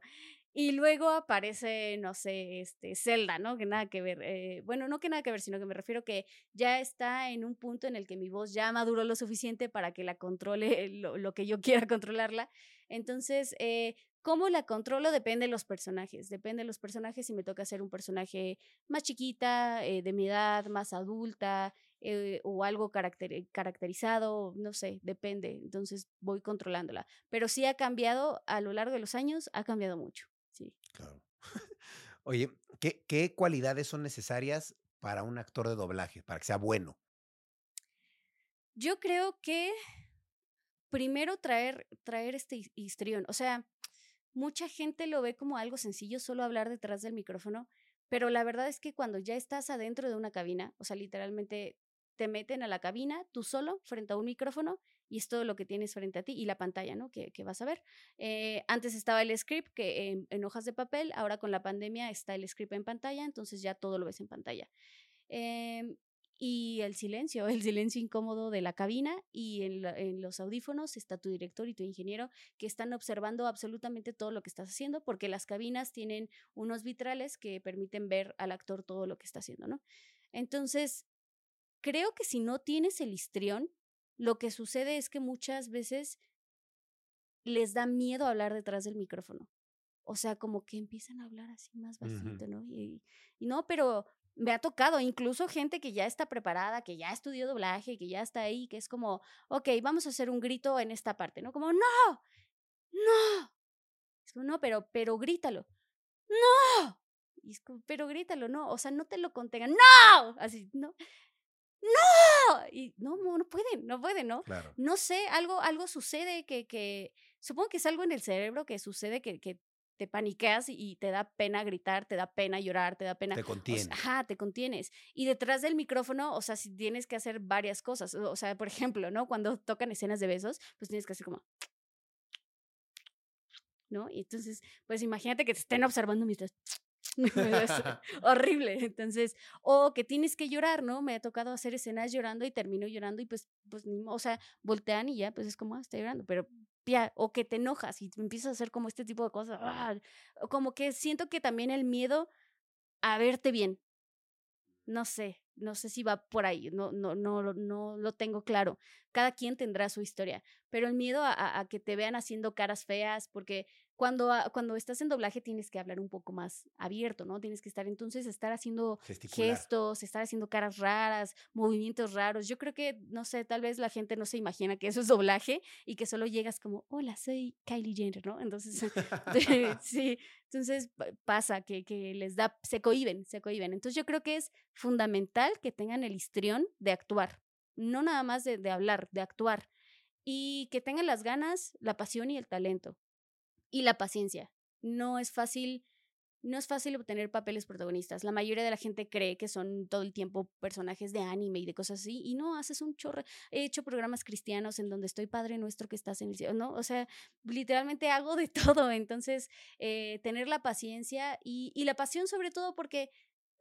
Y luego aparece, no sé, este, Zelda, ¿no? Que nada que ver. Eh, bueno, no que nada que ver, sino que me refiero que ya está en un punto en el que mi voz ya maduró lo suficiente para que la controle lo, que yo quiera controlarla. Entonces, eh, ¿cómo la controlo? Depende de los personajes. Depende de los personajes si me toca hacer un personaje más chiquita, eh, de mi edad, más adulta, eh, o algo caracterizado, no sé, depende. Entonces voy controlándola. Pero sí ha cambiado a lo largo de los años, ha cambiado mucho. Sí. Claro. Oye, ¿qué, ¿qué cualidades son necesarias para un actor de doblaje, para que sea bueno? Yo creo que primero traer, traer este histrión. O sea, mucha gente lo ve como algo sencillo, solo hablar detrás del micrófono, pero la verdad es que cuando ya estás adentro de una cabina, o sea, literalmente te meten a la cabina tú solo frente a un micrófono y es todo lo que tienes frente a ti y la pantalla, ¿no? Que, vas a ver. Eh, antes estaba el script que en, hojas de papel, ahora con la pandemia está el script en pantalla, entonces ya todo lo ves en pantalla. Em, y el silencio, el silencio incómodo de la cabina y en, los audífonos está tu director y tu ingeniero que están observando absolutamente todo lo que estás haciendo porque las cabinas tienen unos vitrales que permiten ver al actor todo lo que está haciendo, ¿no? Entonces, creo que si no tienes el histrión, lo que sucede es que muchas veces les da miedo hablar detrás del micrófono. O sea, como que empiezan a hablar así más bastante, ¿no? y, no, pero me ha tocado incluso gente que ya está preparada, que ya estudió doblaje, que ya está ahí, que es como, ok, vamos a hacer un grito en esta parte, ¿no? Como, no, no. Es como, no, pero, pero grítalo. No. Y es como, pero grítalo, no. O sea, no te lo contengan. No. Así, no. No. Y no, no, pueden, no pueden, ¿no? Claro. No sé, algo, algo sucede que, que, supongo que es algo en el cerebro que sucede que, que te paniqueas y te da pena gritar, te da pena llorar, te da pena. Te contienes. ajá, te contienes. Y detrás del micrófono, o sea, si tienes que hacer varias cosas. O sea, por ejemplo, ¿no? Cuando tocan escenas de besos, pues tienes que hacer como. ¿No? Y entonces, pues imagínate que te estén observando mientras. horrible. Entonces, o que tienes que llorar, ¿no? Me ha tocado hacer escenas llorando y termino llorando y pues, pues, o sea, voltean y ya, pues es como, ah, estoy llorando, pero o que te enojas y empiezas a hacer como este tipo de cosas, ¡ah! como que siento que también el miedo a verte bien, no sé, no sé si va por ahí, no, no, no, no lo tengo claro. Cada quien tendrá su historia, pero el miedo a, a que te vean haciendo caras feas, porque cuando, ah, cuando estás en doblaje tienes que hablar un poco más abierto, ¿no? Tienes que estar entonces, estar haciendo gestos, estar haciendo caras raras, movimientos raros. Yo creo que, no sé, tal vez la gente no se imagina que eso es doblaje y que solo llegas como, hola, soy Kylie Jenner, ¿no? Entonces, sí, entonces pasa que, que les da, se cohiben, se cohiben. Entonces yo creo que es fundamental que tengan el histrión de actuar, no nada más de, hablar, de actuar y que tengan las ganas, la pasión y el talento y la paciencia. No es fácil, no es fácil obtener papeles protagonistas. La mayoría de la gente cree que son todo el tiempo personajes de anime y de cosas así, y no, haces un chorro. He hecho programas cristianos en donde estoy Padre Nuestro que estás en el cielo, ¿no? O sea, literalmente hago de todo. Entonces, eh, tener la paciencia y la pasión sobre todo porque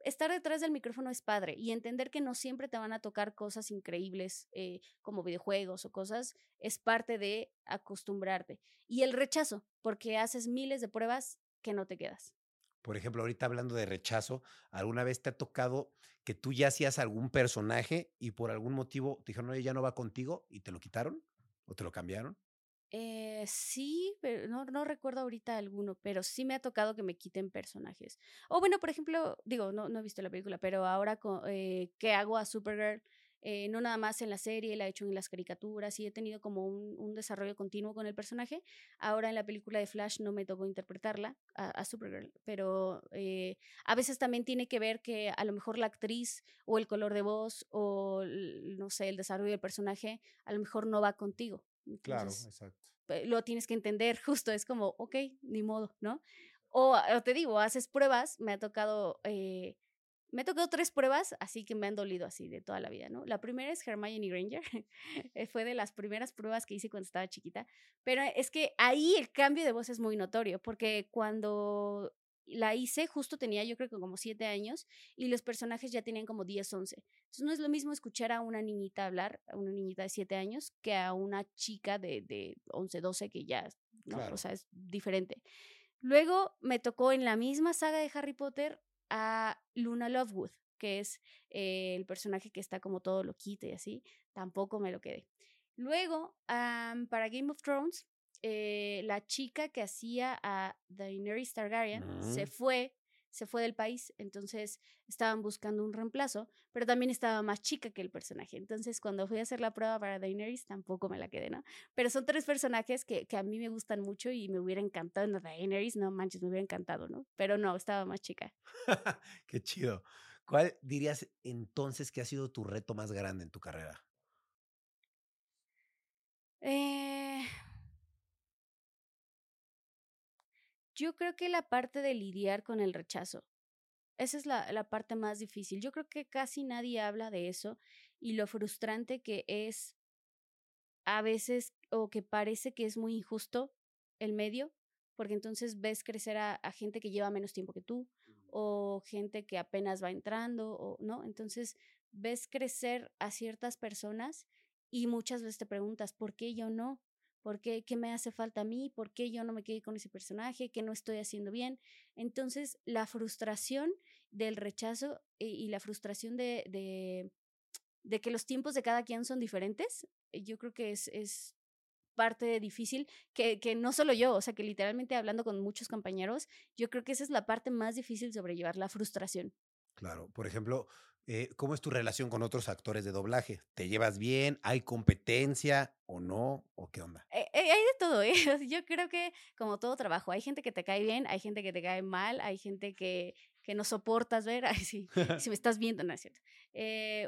estar detrás del micrófono es padre y entender que no siempre te van a tocar cosas increíbles eh, como videojuegos o cosas es parte de acostumbrarte. Y el rechazo, porque haces miles de pruebas que no te quedas. Por ejemplo, ahorita hablando de rechazo, ¿alguna vez te ha tocado que tú ya hacías algún personaje y por algún motivo te dijeron, oye, ya no va contigo y te lo quitaron o te lo cambiaron? Eh, sí, pero no, no recuerdo ahorita alguno, pero sí me ha tocado que me quiten personajes. O bueno, por ejemplo, digo, no, he visto la película, pero ahora eh, que hago a Supergirl, eh, no nada más en la serie, la he hecho en las caricaturas y he tenido como un, un desarrollo continuo con el personaje. Ahora en la película de Flash no me tocó interpretarla a, Supergirl, pero eh, a veces también tiene que ver que a lo mejor la actriz o el color de voz o no sé, el desarrollo del personaje a lo mejor no va contigo claro, exacto. Lo tienes que entender, justo es como, ok, ni modo, ¿no? O, te digo, haces pruebas, me ha tocado, eh, me ha tocado tres pruebas, así que me han dolido así de toda la vida, ¿no? La primera es Hermione Granger, eh, fue de las primeras pruebas que hice cuando estaba chiquita, pero es que ahí el cambio de voz es muy notorio, porque cuando la hice, justo tenía yo creo que como siete años y los personajes ya tenían como 10, 11. Entonces no es lo mismo escuchar a una niñita hablar, a una niñita de siete años, que a una chica de, de 11, 12 que ya, ¿no? o sea, es diferente. Luego me tocó en la misma saga de Harry Potter a Luna Lovewood, que es eh, el personaje que está como todo loquito y así, tampoco me lo quedé. Luego, para Game of Thrones, eh, la chica que hacía a Daenerys Targaryen se fue, se fue del país, entonces estaban buscando un reemplazo, pero también estaba más chica que el personaje. Entonces, cuando fui a hacer la prueba para Daenerys, tampoco me la quedé, ¿no? Pero son tres personajes que, que a mí me gustan mucho y me hubiera encantado. En Daenerys, no manches, me hubiera encantado, ¿no? Pero no, estaba más chica. Qué chido. ¿Cuál dirías entonces que ha sido tu reto más grande en tu carrera? Eh, Yo creo que la parte de lidiar con el rechazo, esa es la, la, parte más difícil. Yo creo que casi nadie habla de eso y lo frustrante que es a veces o que parece que es muy injusto el medio, porque entonces ves crecer a, a gente que lleva menos tiempo que tú o gente que apenas va entrando, o, ¿no? Entonces ves crecer a ciertas personas y muchas veces te preguntas, ¿por qué yo no? ¿Por qué, me hace falta a mí? ¿Por qué yo no me quedé con ese personaje? ¿Qué no estoy haciendo bien? Entonces, la frustración del rechazo y, la frustración de, de, de, que los tiempos de cada quien son diferentes, yo creo que es, es parte difícil, que, que no solo yo, o sea, que literalmente hablando con muchos compañeros, yo creo que esa es la parte más difícil de sobrellevar, la frustración. Claro, por ejemplo, eh, ¿cómo es tu relación con otros actores de doblaje? ¿Te llevas bien? ¿Hay competencia o no? ¿O qué onda? Eh, eh, hay de todo, ¿eh? Yo creo que como todo trabajo, hay gente que te cae bien, hay gente que te cae mal, hay gente que, que no soportas ver, ay, sí, si me estás viendo, no es cierto.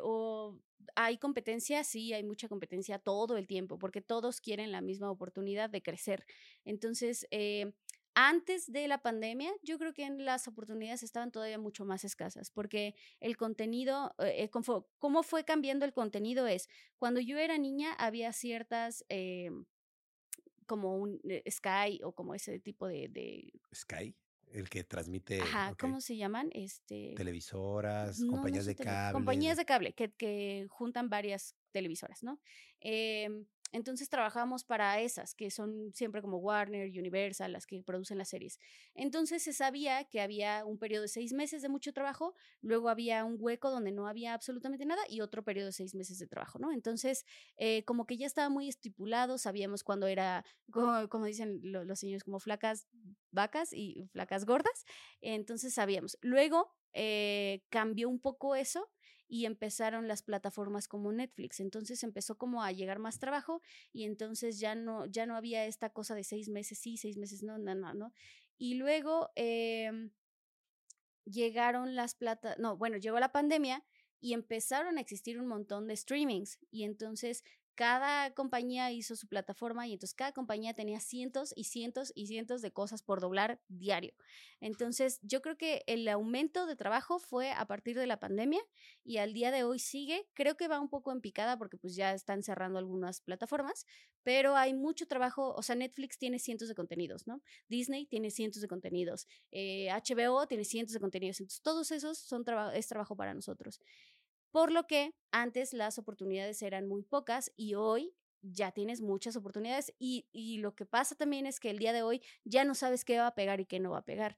o hay competencia, sí, hay mucha competencia todo el tiempo, porque todos quieren la misma oportunidad de crecer. Entonces, antes de la pandemia, yo creo que las oportunidades estaban todavía mucho más escasas, porque el contenido, eh, eh cómo, fue cambiando el contenido es, cuando yo era niña había ciertas, eh, como un eh, Sky o como ese tipo de... Sky, el que transmite... Ajá, ¿cómo se llaman? Este... Televisoras, compañías de cable. Compañías de cable que, que juntan varias televisoras, ¿no? Eh, entonces trabajamos para esas, que son siempre como Warner, Universal, las que producen las series. Entonces se sabía que había un periodo de seis meses de mucho trabajo, luego había un hueco donde no había absolutamente nada y otro periodo de seis meses de trabajo, ¿no? Entonces, eh, como que ya estaba muy estipulado, sabíamos cuándo era, como, dicen los señores, como flacas vacas y flacas gordas, entonces sabíamos. Luego eh, cambió un poco eso y empezaron las plataformas como Netflix. Entonces empezó como a llegar más trabajo y entonces ya no, ya no había esta cosa de seis meses sí, seis meses no, no, no, no. Y luego em, llegaron las plata, no, bueno, llegó la pandemia y empezaron a existir un montón de streamings y entonces cada compañía hizo su plataforma y entonces cada compañía tenía cientos y cientos y cientos de cosas por doblar diario. Entonces yo creo que el aumento de trabajo fue a partir de la pandemia y al día de hoy sigue. Creo que va un poco en picada porque pues ya están cerrando algunas plataformas, pero hay mucho trabajo. O sea, Netflix tiene cientos de contenidos, ¿no? Disney tiene cientos de contenidos, HBO eh, tiene cientos de contenidos. Entonces todos esos son es trabajo para nosotros. Por lo que antes las oportunidades eran muy pocas y hoy ya tienes muchas oportunidades y, lo que pasa también es que el día de hoy ya no sabes qué va a pegar y qué no va a pegar.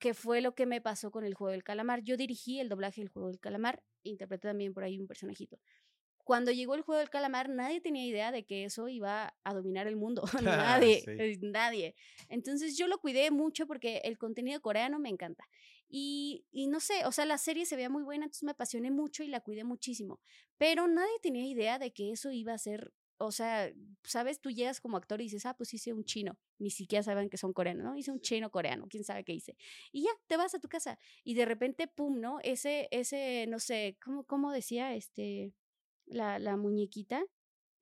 Que fue lo que me pasó con el juego del calamar. Yo dirigí el doblaje del juego del calamar, interpreté también por ahí un personajito. Cuando llegó el juego del calamar, nadie tenía idea de que eso iba a dominar el mundo. nadie, eh, nadie. Entonces yo lo cuidé mucho porque el contenido coreano me encanta. Y, y, no sé, o sea, la serie se veía muy buena, entonces me apasioné mucho y la cuidé muchísimo. Pero nadie tenía idea de que eso iba a ser, o sea, sabes, tú llegas como actor y dices, ah, pues hice un chino. Ni siquiera saben que son coreanos, ¿no? Hice un chino coreano, quién sabe qué hice. Y ya, te vas a tu casa. Y de repente, pum, ¿no? Ese, ese, no sé, ¿cómo, cómo decía este, la, la muñequita?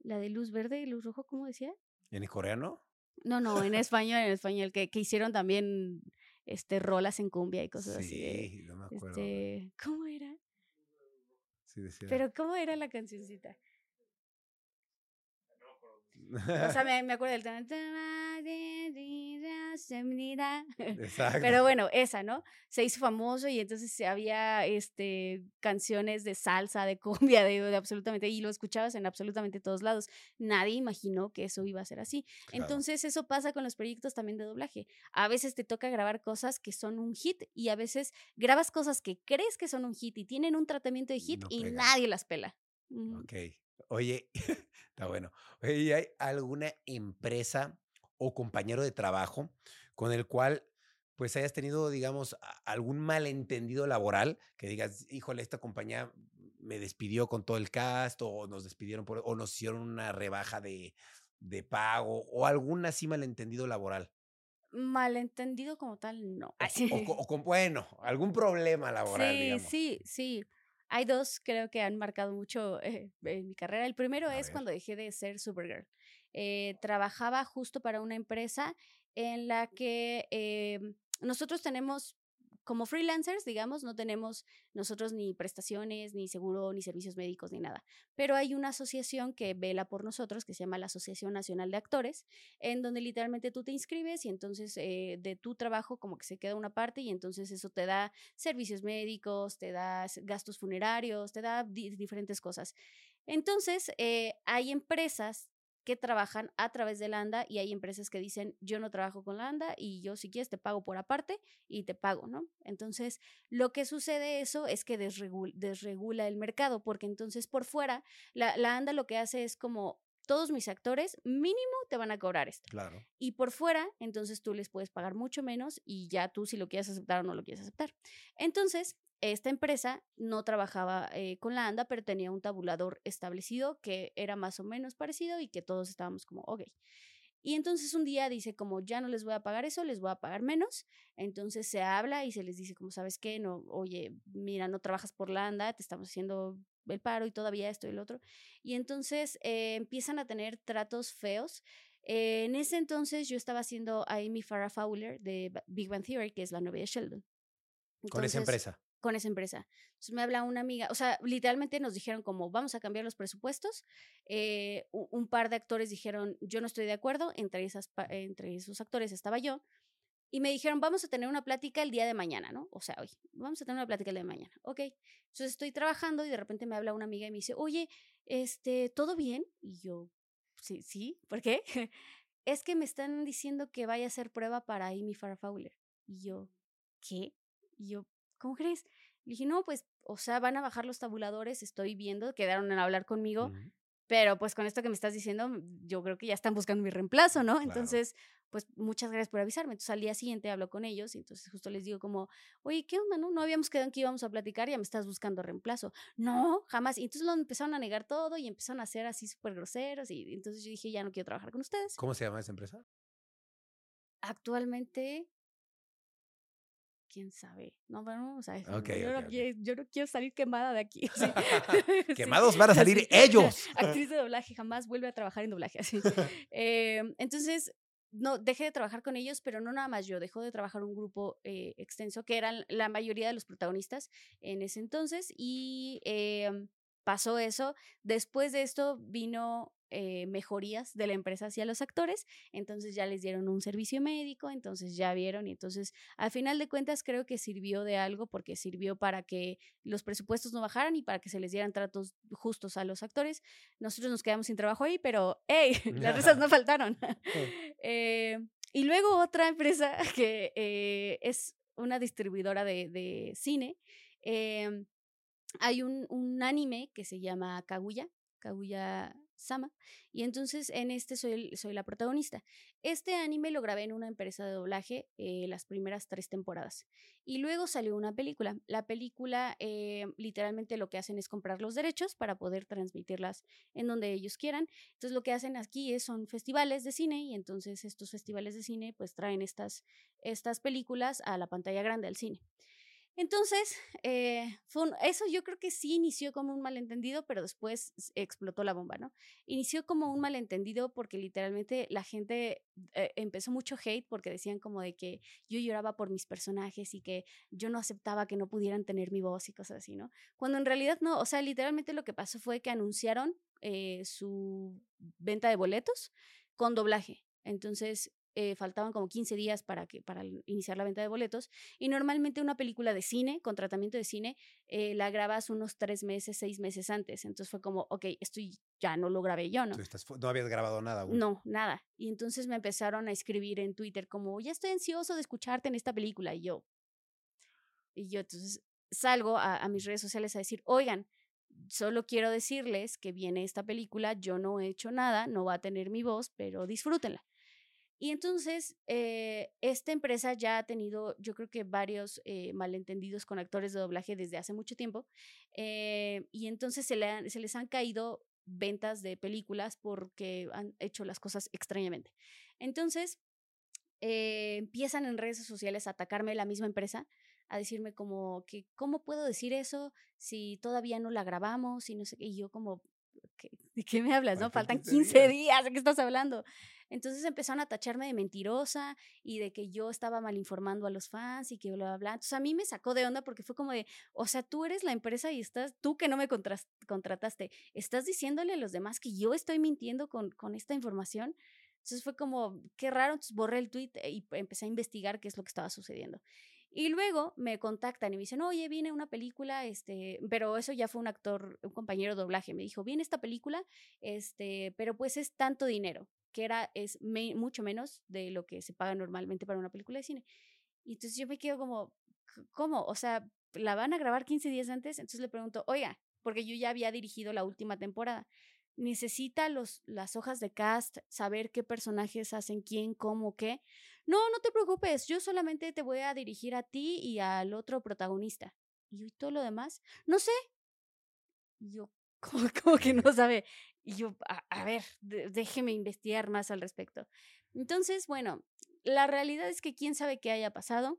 La de luz verde y luz rojo, ¿cómo decía? ¿En el coreano? No, no, en español, en español, que, que hicieron también este, rolas en cumbia y cosas así. Sí, no me acuerdo. Este, ¿Cómo era? Sí, decía. Pero ¿cómo era la cancioncita? O sea, me, me acuerdo del Exacto. Pero bueno, esa, ¿no? Se hizo famoso y entonces había este, canciones de salsa, de cumbia, de, absolutamente, y lo escuchabas en absolutamente todos lados. Nadie imaginó que eso iba a ser así. Entonces, eso pasa con los proyectos también de doblaje. A veces te toca grabar cosas que son un hit y a veces grabas cosas que crees que son un hit y tienen un tratamiento de hit y nadie las pela. Ok. Oye, está bueno. Oye, ¿hay alguna empresa o compañero de trabajo con el cual pues hayas tenido, digamos, algún malentendido laboral, que digas, híjole, esta compañía me despidió con todo el cast o nos despidieron por, o nos hicieron una rebaja de, de pago o algún así malentendido laboral? Malentendido como tal, no. O, con, bueno, algún problema laboral, sí, Sí, sí, hay dos, creo que han marcado mucho eh, en mi carrera. El primero es cuando dejé de ser Supergirl. Eh, trabajaba justo para una empresa en la que eh, nosotros tenemos como freelancers, digamos, no tenemos nosotros ni prestaciones, ni seguro, ni servicios médicos, ni nada. Pero hay una asociación que vela por nosotros, que se llama la Asociación Nacional de Actores, en donde literalmente tú te inscribes y entonces eh, de tu trabajo como que se queda una parte y entonces eso te da servicios médicos, te da gastos funerarios, te da diferentes cosas. Entonces, eh, hay empresas que trabajan a través de la ANDA y hay empresas que dicen, yo no trabajo con la ANDA y yo si quieres te pago por aparte y te pago, ¿no? Entonces, lo que sucede eso es que desregula, el mercado, porque entonces por fuera, la, la ANDA lo que hace es como, todos mis actores mínimo te van a cobrar esto. Claro. Y por fuera, entonces tú les puedes pagar mucho menos y ya tú si lo quieres aceptar o no lo quieres aceptar. Entonces, esta empresa no trabajaba eh, con la ANDA, pero tenía un tabulador establecido que era más o menos parecido y que todos estábamos como, ok. Y entonces un día dice como, ya no les voy a pagar eso, les voy a pagar menos. Entonces se habla y se les dice como, ¿sabes qué? No, oye, mira, no trabajas por la ANDA, te estamos haciendo el paro y todavía esto y el otro. Y entonces eh, empiezan a tener tratos feos. Eh, en ese entonces yo estaba haciendo a Amy Farrah Fowler de Big Bang Theory, que es la novia de Sheldon. Con esa empresa con esa empresa. Entonces me habla una amiga, o sea, literalmente nos dijeron como vamos a cambiar los presupuestos. Eh, un par de actores dijeron yo no estoy de acuerdo, entre, esas, entre esos actores estaba yo. Y me dijeron, vamos a tener una plática el día de mañana, ¿no? O sea, hoy, vamos a tener una plática el día de mañana. Ok. Entonces estoy trabajando y de repente me habla una amiga y me dice, oye, este, ¿todo bien? Y yo, sí, sí, ¿por qué? es que me están diciendo que vaya a hacer prueba para Amy Farrah Fowler. Y yo, ¿qué? Y yo, ¿cómo crees? Le dije, no, pues, o sea, van a bajar los tabuladores, estoy viendo, quedaron en hablar conmigo, pero pues con esto que me estás diciendo, yo creo que ya están buscando mi reemplazo, ¿no? Entonces, pues muchas gracias por avisarme. Entonces al día siguiente hablo con ellos y entonces justo les digo como, oye, ¿qué onda? No, no habíamos quedado en que íbamos a platicar, ya me estás buscando reemplazo. No, jamás. Y entonces lo empezaron a negar todo y empezaron a ser así súper groseros y entonces yo dije, ya no quiero trabajar con ustedes. ¿Cómo se llama esa empresa? Actualmente quién sabe. No, bueno, o sea, yo, no, quiero salir quemada de aquí. Quemados van a salir ellos. Actriz de doblaje, jamás vuelve a trabajar en doblaje. Así. Em, entonces, no, dejé de trabajar con ellos, pero no nada más yo, dejó de trabajar un grupo eh, extenso que eran la mayoría de los protagonistas en ese entonces y em, pasó eso. Después de esto vino eh, mejorías de la empresa hacia los actores, entonces ya les dieron un servicio médico, entonces ya vieron y entonces al final de cuentas creo que sirvió de algo porque sirvió para que los presupuestos no bajaran y para que se les dieran tratos justos a los actores. Nosotros nos quedamos sin trabajo ahí, pero ¡hey! Las risas no faltaron. Eh, y luego otra empresa que eh, es una distribuidora de, cine. Em, hay un, un, anime que se llama Kaguya, Kaguya Sama. Y entonces en este soy, soy la protagonista. Este anime lo grabé en una empresa de doblaje eh, las primeras tres temporadas. Y luego salió una película. La película eh, literalmente lo que hacen es comprar los derechos para poder transmitirlas en donde ellos quieran. Entonces lo que hacen aquí es, son festivales de cine y entonces estos festivales de cine pues traen estas, estas películas a la pantalla grande, al cine. Entonces, eh, eso yo creo que sí inició como un malentendido, pero después explotó la bomba, ¿no? Inició como un malentendido porque literalmente la gente eh, empezó mucho hate porque decían como de que yo lloraba por mis personajes y que yo no aceptaba que no pudieran tener mi voz y cosas así, ¿no? Cuando en realidad no, o sea, literalmente lo que pasó fue que anunciaron eh, su venta de boletos con doblaje. Entonces, eh, faltaban como 15 días para, que, para iniciar la venta de boletos. Y normalmente una película de cine, con tratamiento de cine, eh, la grabas unos tres meses, seis meses antes. Entonces fue como, ok, esto ya no lo grabé yo, ¿no? no habías grabado nada. No, nada. Y entonces me empezaron a escribir en Twitter como, ya estoy ansioso de escucharte en esta película. Y yo, y yo entonces salgo a, a mis redes sociales a decir, oigan, solo quiero decirles que viene esta película, yo no he hecho nada, no va a tener mi voz, pero disfrútenla. Y entonces, eh, esta empresa ya ha tenido, yo creo que varios eh, malentendidos con actores de doblaje desde hace mucho tiempo. Eh, y entonces se, le se les han caído ventas de películas porque han hecho las cosas extrañamente. Entonces, empiezan en redes sociales a atacarme la misma empresa, a decirme como que, ¿cómo puedo decir eso si todavía no la grabamos? Y, no sé, y yo como, ¿de qué me hablas? no? Faltan 15 días. ¿de qué estás hablando? Entonces empezaron a tacharme de mentirosa y de que yo estaba mal informando a los fans y que bla, bla, bla. Entonces a mí me sacó de onda porque fue como de, o sea, tú eres la empresa y estás, tú que no me contrataste, estás diciéndole a los demás que yo estoy mintiendo con, con esta información. Entonces fue como, qué raro, entonces borré el tweet y empecé a investigar qué es lo que estaba sucediendo. Y luego me contactan y me dicen, oye, viene una película, este, pero eso ya fue un actor, un compañero de doblaje, me dijo, viene esta película, este, pero pues es tanto dinero, que era, es mucho menos de lo que se paga normalmente para una película de cine. Y entonces yo me quedo como, ¿cómo? O sea, ¿la van a grabar 15 días antes? Entonces le pregunto, oiga, porque yo ya había dirigido la última temporada necesita los, las hojas de cast, saber qué personajes hacen quién, cómo, qué. No, no te preocupes, yo solamente te voy a dirigir a ti y al otro protagonista. ¿Y todo lo demás? No sé. Yo, ¿cómo, que no sabe? Y yo, a, ver, déjeme investigar más al respecto. Entonces, bueno, la realidad es que quién sabe qué haya pasado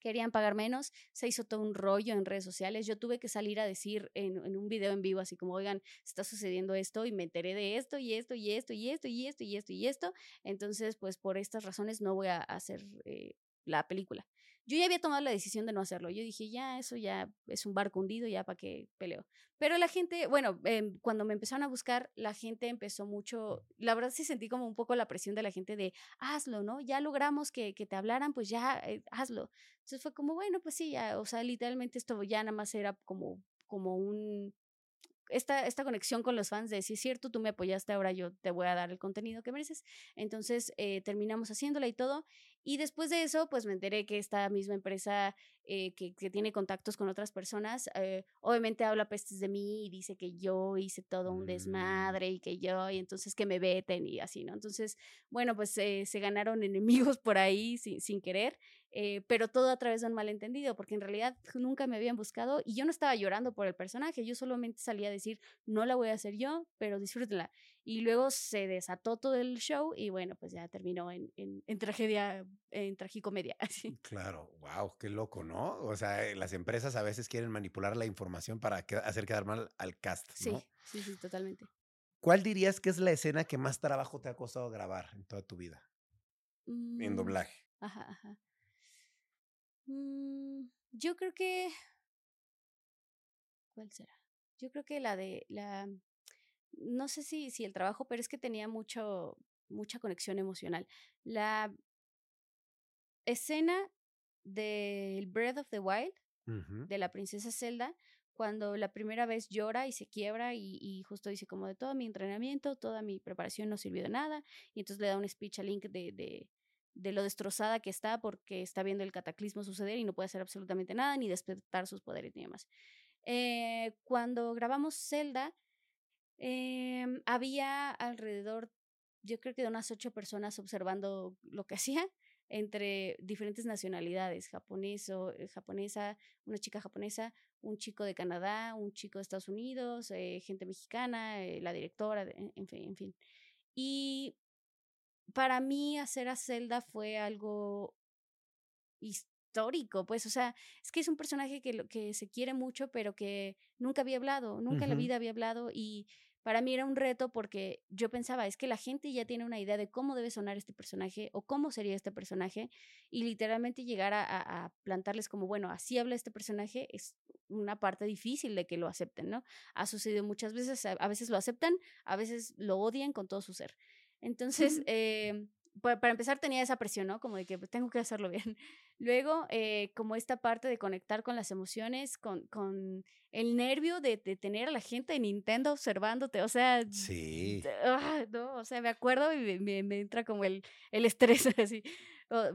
querían pagar menos, se hizo todo un rollo en redes sociales. Yo tuve que salir a decir en, un video en vivo, así como, oigan, está sucediendo esto y me enteré de esto y esto y esto y esto y esto y esto y esto. Entonces, pues por estas razones no voy a hacer eh, la película. Yo ya había tomado la decisión de no hacerlo. Yo dije, ya, eso ya es un barco hundido, ya para qué peleo. Pero la gente, bueno, em, cuando me empezaron a buscar, la gente empezó mucho, la verdad sí sentí como un poco la presión de la gente de, hazlo, ¿no? Ya logramos que, que te hablaran, pues ya, eh, hazlo. Entonces fue como, bueno, pues sí, ya, o sea, literalmente esto ya nada más era como, como un, esta, esta conexión con los fans de si es cierto, tú me apoyaste, ahora yo te voy a dar el contenido que mereces. Entonces eh, terminamos haciéndola y todo. Y después de eso, pues me enteré que esta misma empresa eh, que, que, tiene contactos con otras personas, eh, obviamente habla pestes de mí y dice que yo hice todo un mm. desmadre y que yo, y entonces que me veten y así, ¿no? Entonces, bueno, pues se ganaron enemigos por ahí sin, sin querer. Eh, pero todo a través de un malentendido, porque en realidad nunca me habían buscado y yo no estaba llorando por el personaje, yo solamente salía a decir, no la voy a hacer yo, pero disfrútenla. Y luego se desató todo el show y bueno, pues ya terminó en, en, tragedia, en tragicomedia. Así. Claro, wow, qué loco, ¿no? O sea, eh, las empresas a veces quieren manipular la información para hacer quedar mal al cast, ¿no? Sí, sí, sí, totalmente. ¿Cuál dirías que es la escena que más trabajo te ha costado grabar en toda tu vida? En mm, doblaje. Ajá, ajá. Mm, yo creo que. ¿Cuál será? Yo creo que la de la. No sé si, si el trabajo, pero es que tenía mucho, mucha conexión emocional. La escena del Breath of the Wild, de la princesa Zelda, cuando la primera vez llora y se quiebra y, y, justo dice como de todo mi entrenamiento, toda mi preparación no sirvió de nada, y entonces le da un speech a Link de, de, de lo destrozada que está porque está viendo el cataclismo suceder y no puede hacer absolutamente nada, ni despertar sus poderes ni demás. Eh, cuando grabamos Zelda, em, había alrededor, yo creo que de unas ocho personas observando lo que hacía entre diferentes nacionalidades, japoneso, eh, japonesa, una chica japonesa, un chico de Canadá, un chico de Estados Unidos, eh, gente mexicana, la directora, en fin. Y para mí hacer a Zelda fue algo histórico, pues, o sea, es que es un personaje que, que se quiere mucho, pero que nunca había hablado, nunca en la vida había hablado y para mí era un reto porque yo pensaba, es que la gente ya tiene una idea de cómo debe sonar este personaje o cómo sería este personaje y literalmente llegar a, a, plantarles como, bueno, así habla este personaje es una parte difícil de que lo acepten, ¿no? Ha sucedido muchas veces, a veces lo aceptan, a veces lo odian con todo su ser. Entonces, eh, para empezar tenía esa presión, ¿no? Como de que pues, tengo que hacerlo bien. Luego, eh, como esta parte de conectar con las emociones, con, con el nervio de, de, tener a la gente de Nintendo observándote, o sea... Sí. Ah, no, o sea, me acuerdo y me, me entra como el, el estrés así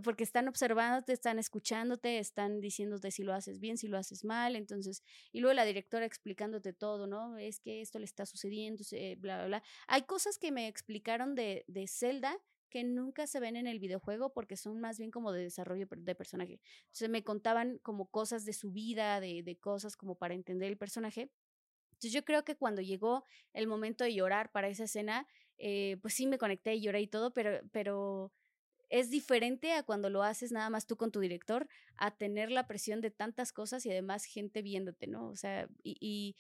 porque están observándote, están escuchándote, están diciéndote si lo haces bien, si lo haces mal, entonces, y luego la directora explicándote todo, ¿no? Es que esto le está sucediendo, bla, bla, bla. Hay cosas que me explicaron de, de Zelda que nunca se ven en el videojuego porque son más bien como de desarrollo de personaje. Entonces me contaban como cosas de su vida, de, de cosas como para entender el personaje. Entonces yo creo que cuando llegó el momento de llorar para esa escena, eh, pues sí me conecté y lloré y todo, pero, pero es diferente a cuando lo haces nada más tú con tu director, a tener la presión de tantas cosas y además gente viéndote, ¿no? O sea, y,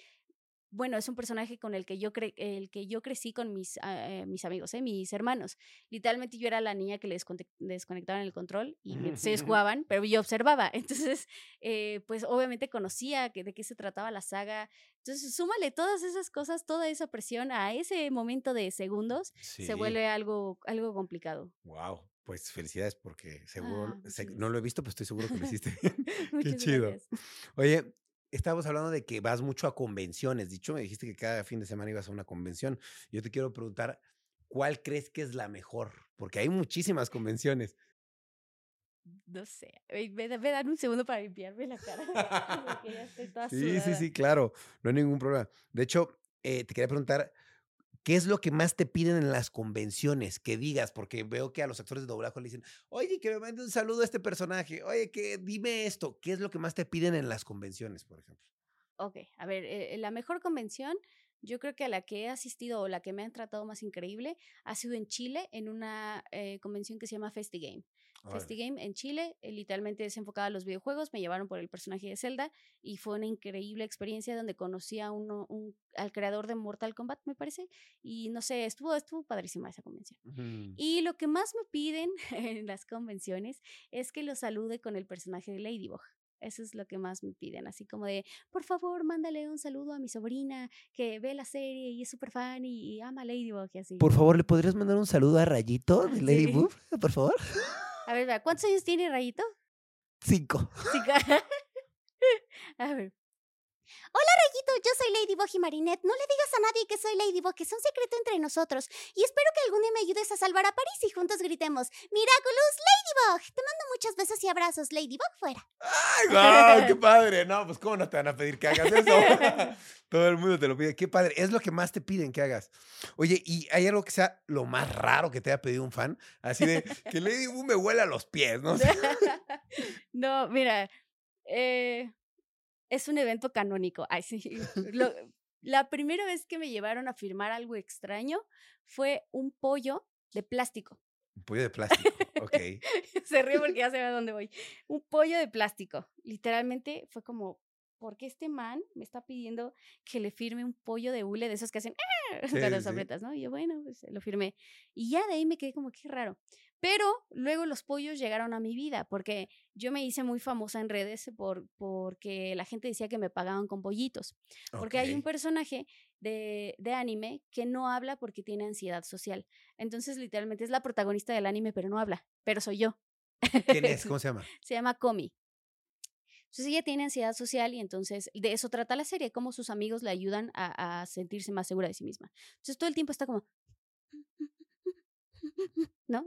bueno, es un personaje con el que yo, cre el que yo crecí con mis, eh, mis amigos, ¿eh? mis hermanos. Literalmente yo era la niña que les desconectaban el control y ellos jugaban, pero yo observaba. Entonces, eh, pues obviamente conocía que, de qué se trataba la saga. Entonces, súmale todas esas cosas, toda esa presión a ese momento de segundos, se vuelve algo, algo complicado. Wow. Pues felicidades porque seguro, ah, no lo he visto, pero estoy seguro que lo hiciste Qué chido. Oye, estábamos hablando de que vas mucho a convenciones. Dicho, me dijiste que cada fin de semana ibas a una convención. Yo te quiero preguntar, ¿cuál crees que es la mejor? Porque hay muchísimas convenciones. No sé, me, dan un segundo para limpiarme la cara. sí, sí, sí, claro, no hay ningún problema. De hecho, eh, te quería preguntar, ¿Qué es lo que más te piden en las convenciones? Que digas, porque veo que a los actores de doblaje le dicen, oye, que me mande un saludo a este personaje, oye, que dime esto. ¿Qué es lo que más te piden en las convenciones, por ejemplo? Ok, a ver, eh, la mejor convención, yo creo que a la que he asistido o la que me han tratado más increíble ha sido en Chile, en una eh, convención que se llama FestiGame. FestiGame en Chile, eh, literalmente es enfocada a los videojuegos, me llevaron por el personaje de Zelda y fue una increíble experiencia donde conocí a uno, un, al creador de Mortal Kombat, me parece, y no sé, estuvo, estuvo padrísima esa convención. Y lo que más me piden en las convenciones es que lo salude con el personaje de Ladybug. Eso es lo que más me piden, así como de, por favor, mándale un saludo a mi sobrina que ve la serie y es súper fan y, ama Ladybug y así. Por favor, ¿le podrías mandar un saludo a Rayito de Ladybug, por favor? A ver, ¿cuántos años tiene Rayito? Cinco. Cinco. a ver. Hola Rayito, yo soy Ladybug y Marinette. No le digas a nadie que soy Ladybug, que es un secreto entre nosotros. Y espero que algún día me ayudes a salvar a París y juntos gritemos ¡Miraculous Ladybug! Te mando muchos besos y abrazos, Ladybug fuera. ¡Ay, wow! ¡Qué padre! No, pues ¿cómo no te van a pedir que hagas eso? Todo el mundo te lo pide. ¡Qué padre! Es lo que más te piden que hagas. Oye, ¿y hay algo que sea lo más raro que te haya pedido un fan? Así de que Ladybug me huele a los pies, ¿no? no, mira, eh es un evento canónico. Ay, sí. la primera vez que me llevaron a firmar algo extraño fue un pollo de plástico. Un pollo de plástico, ok. se ríe porque ya ve a dónde voy. Un pollo de plástico. Literalmente fue como, ¿por qué este man me está pidiendo que le firme un pollo de hule de esos que hacen ¡Ah! con las sobretas, ¿no? Y yo, bueno, pues lo firmé. Y ya de ahí me quedé como, qué raro. Pero luego los pollos llegaron a mi vida porque yo me hice muy famosa en redes por, porque la gente decía que me pagaban con pollitos. Porque hay un personaje de, de, anime que no habla porque tiene ansiedad social. Entonces, literalmente es la protagonista del anime, pero no habla. Pero soy yo. ¿Quién es? ¿Cómo se llama? se llama Komi. Entonces ella tiene ansiedad social y entonces de eso trata la serie, cómo sus amigos le ayudan a, a sentirse más segura de sí misma. Entonces todo el tiempo está como, ¿no?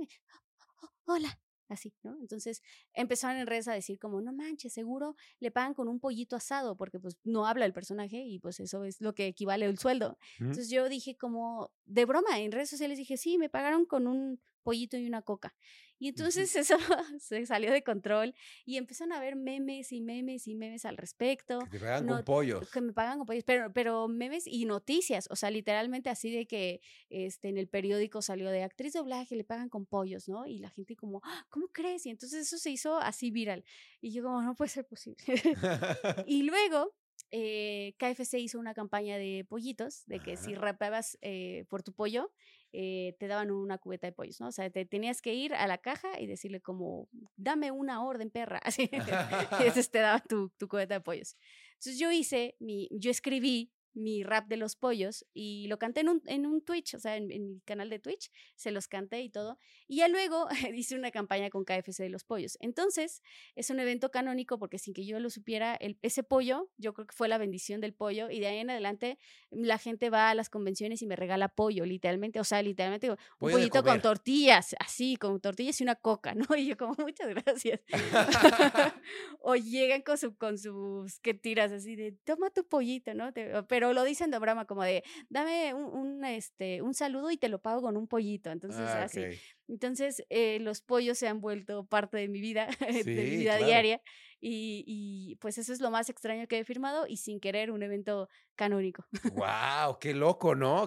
Hola, así, ¿no? Entonces empezaron en redes a decir como, no manches, seguro le pagan con un pollito asado, porque pues no habla el personaje y pues eso es lo que equivale al sueldo. Entonces yo dije como, de broma, en redes sociales dije, sí, me pagaron con un pollito y una coca. Y entonces eso se salió de control y empezaron a haber memes y memes y memes al respecto. Que te pagan con pollos. Que me pagan con pollos, pero, pero memes y noticias, o sea, literalmente así de que este, en el periódico salió de actriz doblaje, le pagan con pollos, ¿no? Y la gente como, ¡Ah! ¿cómo crees? Y entonces eso se hizo así viral. Y yo como, no puede ser posible. y luego eh, KFC hizo una campaña de pollitos, de que si rapabas eh, por tu pollo, eh, te daban una cubeta de pollos, ¿no? O sea, te tenías que ir a la caja y decirle como, dame una orden, perra, así, y entonces te daba tu, tu cubeta de pollos. Entonces yo hice, mi, yo escribí mi rap de los pollos y lo canté en un, en un Twitch, o sea, en, mi canal de Twitch, se los canté y todo. Y ya luego hice una campaña con KFC de los pollos. Entonces, es un evento canónico porque sin que yo lo supiera, el, ese pollo, yo creo que fue la bendición del pollo y de ahí en adelante la gente va a las convenciones y me regala pollo, literalmente, o sea, literalmente un pollito con tortillas, así, con tortillas y una coca, ¿no? Y yo como, muchas gracias. o llegan con, su, con sus, que tiras así de, toma tu pollito, ¿no? Pero pero lo dicen de broma, como de, dame un, este, un saludo y te lo pago con un pollito. Entonces, ah, así. Entonces, eh, los pollos se han vuelto parte de mi vida, de mi vida diaria. Y, y, pues eso es lo más extraño que he firmado y sin querer un evento canónico. ¡Wow! ¡Qué loco, ¿no?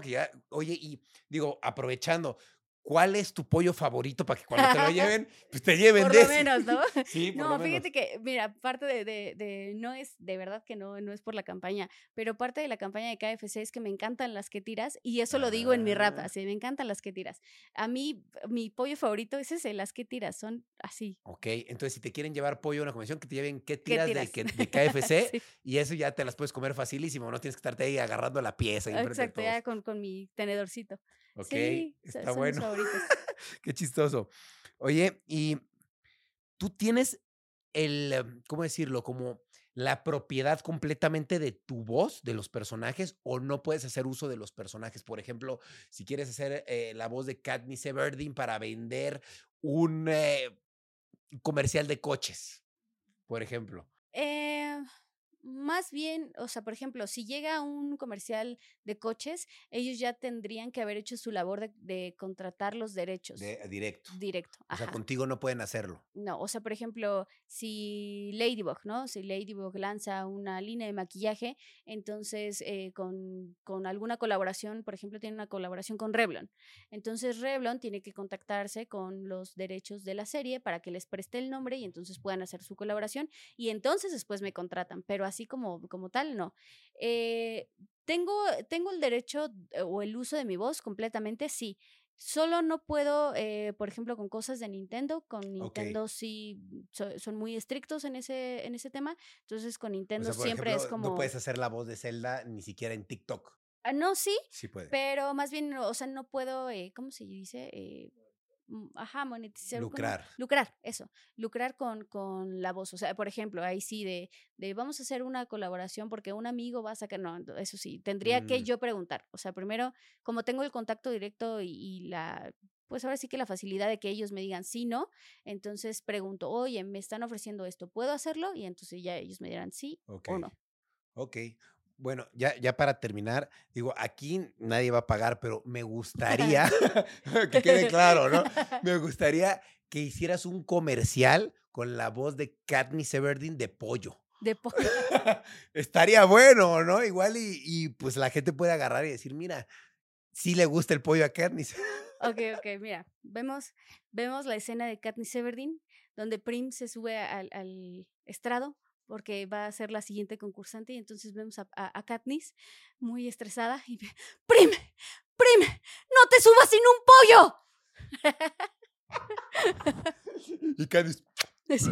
oye, y digo, aprovechando, ¿Cuál es tu pollo favorito para que cuando te lo lleven, pues te lleven por de lo menos, ¿no? Sí, por no, lo menos. fíjate que, mira, parte de, de, de, no es, de verdad que no, no es por la campaña, pero parte de la campaña de KFC es que me encantan las que tiras y eso lo digo en mi rap, Ah. así, me encantan las que tiras. A mí, mi pollo favorito es ese, las que tiras, son así. Ok, entonces si te quieren llevar pollo a una convención, que te lleven qué ¿Qué tiras, tiras? De, de KFC Sí, y eso ya te las puedes comer facilísimo, no tienes que estarte ahí agarrando la pieza. de exacto, ya con, con mi tenedorcito. Ok, sí, está son mis bueno. favoritos. Qué chistoso. Oye, y tú tienes el, em, ¿cómo decirlo? Como la propiedad completamente de tu voz, de los personajes, o no puedes hacer uso de los personajes. Por ejemplo, si quieres hacer eh, la voz de Katniss Everdeen para vender un eh, comercial de coches, por ejemplo. Eh, más bien, o sea, por ejemplo, si llega un comercial de coches, ellos ya tendrían que haber hecho su labor de, de contratar los derechos De, directo. directo. O sea, contigo no pueden hacerlo. No, o sea, por ejemplo, si Ladybug, ¿no? Si Ladybug lanza una línea de maquillaje, entonces eh, con, con alguna colaboración, por ejemplo, tiene una colaboración con Revlon. Entonces Revlon tiene que contactarse con los derechos de la serie para que les preste el nombre y entonces puedan hacer su colaboración y entonces después me contratan, pero así como, como tal, no. Eh, ¿tengo, ¿Tengo el derecho eh, o el uso de mi voz completamente? Sí. Solo no puedo, eh, por ejemplo, con cosas de Nintendo. Con Nintendo sí so- son muy estrictos en ese, en ese tema. Entonces con O Nintendo sea, siempre ejemplo, es como... no puedes hacer la voz de Zelda ni siquiera en TikTok. Ah, no, sí, Sí puedes. pero más bien, o sea, no puedo, eh, ¿cómo se dice? Eh, ajá, monetizar. Lucrar. Lucrar, eso. Lucrar con, con la voz. O sea, por ejemplo, ahí sí de, de vamos a hacer una colaboración porque un amigo va a sacar. No, eso sí, tendría que Mm. yo preguntar. O sea, primero, como tengo el contacto directo y, y la. Pues ahora sí que la facilidad de que ellos me digan sí, no. Entonces pregunto, oye, me están ofreciendo esto, ¿puedo hacerlo? Y entonces ya ellos me dirán sí o no. Ok. Bueno, ya, ya para terminar, digo, aquí nadie va a pagar, pero me gustaría, que quede claro, ¿no? Me gustaría que hicieras un comercial con la voz de Katniss Everdeen de pollo. De po- Estaría bueno, ¿no? Igual y, y, pues la gente puede agarrar y decir, mira, sí le gusta el pollo a Katniss. Ok, ok, mira, vemos, vemos la escena de Katniss Everdeen, donde Prim se sube al, al estrado porque va a ser la siguiente concursante y entonces vemos a, a- a Katniss muy estresada y Prim, Prim, no te subas sin un pollo. y Katniss, Así,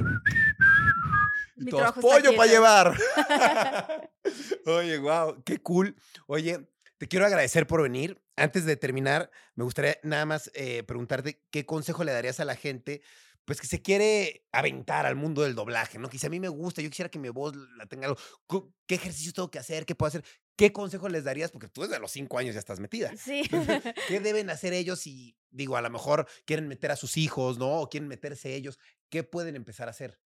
y Mi todos, pollo para quieto". llevar. Oye, wow, qué cool. Oye, te quiero agradecer por venir. Antes de terminar, me gustaría nada más eh, preguntarte qué consejo le darías a la gente, pues que se quiere aventar al mundo del doblaje, ¿no? Que si a mí me gusta, yo quisiera que mi voz la tenga algo. ¿Qué ejercicios tengo que hacer? ¿Qué puedo hacer? ¿Qué consejo les darías? Porque tú desde los cinco años ya estás metida. sí. ¿Qué deben hacer ellos si, digo, a lo mejor quieren meter a sus hijos, ¿no? O quieren meterse ellos. ¿Qué pueden empezar a hacer?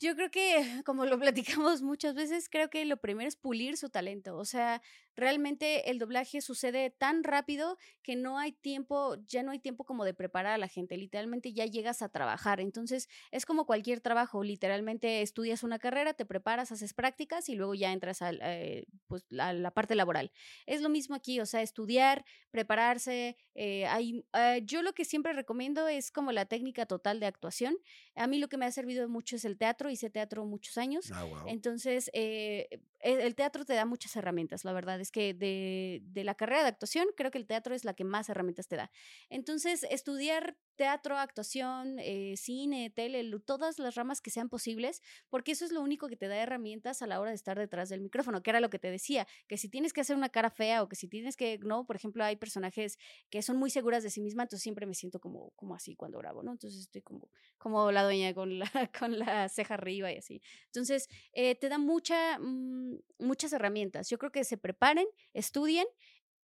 Yo creo que, como lo platicamos muchas veces, creo que lo primero es pulir su talento. O sea, realmente el doblaje sucede tan rápido que no hay tiempo, ya no hay tiempo como de preparar a la gente. Literalmente ya llegas a trabajar. Entonces, es como cualquier trabajo. Literalmente estudias una carrera, te preparas, haces prácticas y luego ya entras al, eh, pues, a la parte laboral. Es lo mismo aquí, o sea, estudiar, prepararse. eh, hay, eh, yo lo que siempre recomiendo es como la técnica total de actuación. A mí lo que me ha servido mucho es el teatro, hice teatro muchos años. Ah, wow. Entonces, eh, el teatro te da muchas herramientas, la verdad. Es que de, de la carrera de actuación, creo que el teatro es la que más herramientas te da. Entonces, estudiar teatro, actuación, eh, cine, tele, todas las ramas que sean posibles, porque eso es lo único que te da herramientas a la hora de estar detrás del micrófono, que era lo que te decía, que si tienes que hacer una cara fea o que si tienes que, no, por ejemplo, hay personajes que son muy seguras de sí misma, entonces siempre me siento como, como así cuando grabo, ¿no? Entonces estoy como, como la doña con la, con la ceja arriba y así. Entonces, eh, te da mucha, mm, muchas herramientas. Yo creo que se preparen, estudien,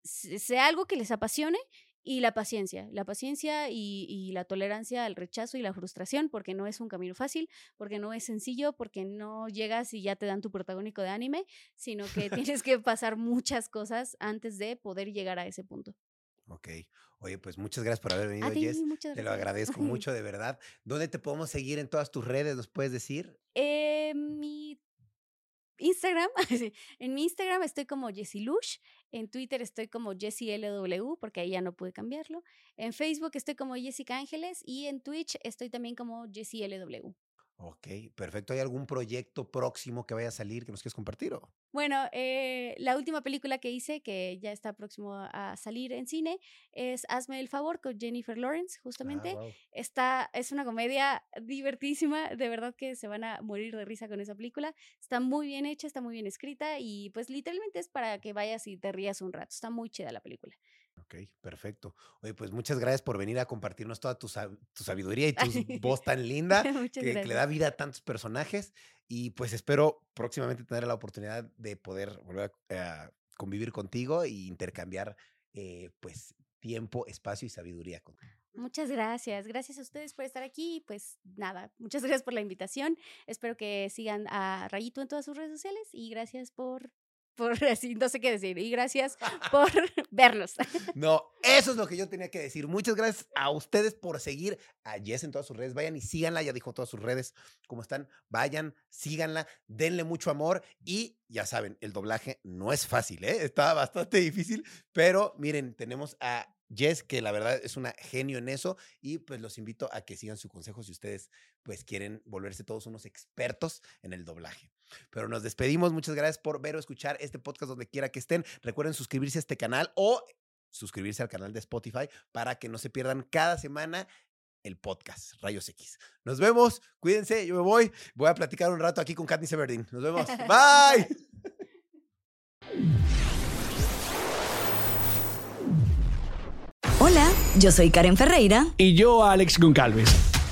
se- sea algo que les apasione y la paciencia, la paciencia y, y la tolerancia al rechazo y la frustración, porque no es un camino fácil, porque no es sencillo, porque no llegas y ya te dan tu protagónico de anime, sino que tienes que pasar muchas cosas antes de poder llegar a ese punto. Ok. Oye, pues muchas gracias por haber venido, ti, Jess. Te lo agradezco mucho, de verdad. ¿Dónde te podemos seguir en todas tus redes? ¿Nos puedes decir? Eh, mi Instagram, en mi Instagram estoy como Jessie Lush, en Twitter estoy como Jessie LW, porque ahí ya no pude cambiarlo. En Facebook estoy como Jessica Ángeles y en Twitch estoy también como Jessie LW. Ok, perfecto. ¿Hay algún proyecto próximo que vaya a salir que nos quieras compartir? O? Bueno, eh, la última película que hice, que ya está próximo a salir en cine, es Hazme el favor con Jennifer Lawrence, justamente. Ah, está, es una comedia divertísima, de verdad que se van a morir de risa con esa película. Está muy bien hecha, está muy bien escrita y pues literalmente es para que vayas y te rías un rato. Está muy chida la película. Ok, perfecto. Oye, pues muchas gracias por venir a compartirnos toda tu, sabiduría y tu voz tan linda que, le da vida a tantos personajes. Y pues espero próximamente tener la oportunidad de poder volver a, convivir contigo e intercambiar eh, pues tiempo, espacio y sabiduría contigo. Muchas gracias. Gracias a ustedes por estar aquí. Pues nada, muchas gracias por la invitación. Espero que sigan a Rayito en todas sus redes sociales y gracias por por así, no sé qué decir. Y gracias por verlos. No, eso es lo que yo tenía que decir. Muchas gracias a ustedes por seguir a Jess en todas sus redes. Vayan y síganla, ya dijo todas sus redes cómo están. Vayan, síganla, denle mucho amor y ya saben, el doblaje no es fácil, ¿eh? Está bastante difícil, pero miren, tenemos a Jess, que la verdad es una genio en eso, y pues los invito a que sigan su consejo si ustedes pues quieren volverse todos unos expertos en el doblaje. Pero nos despedimos, muchas gracias por ver o escuchar este podcast donde quiera que estén. Recuerden suscribirse a este canal o suscribirse al canal de Spotify para que no se pierdan cada semana el podcast Rayos X. Nos vemos, cuídense, yo me voy, voy a platicar un rato aquí con Katniss Everdeen. Nos vemos, bye. Hola, yo soy Karen Ferreira. Y yo, Alex Goncalves.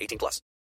18 plus.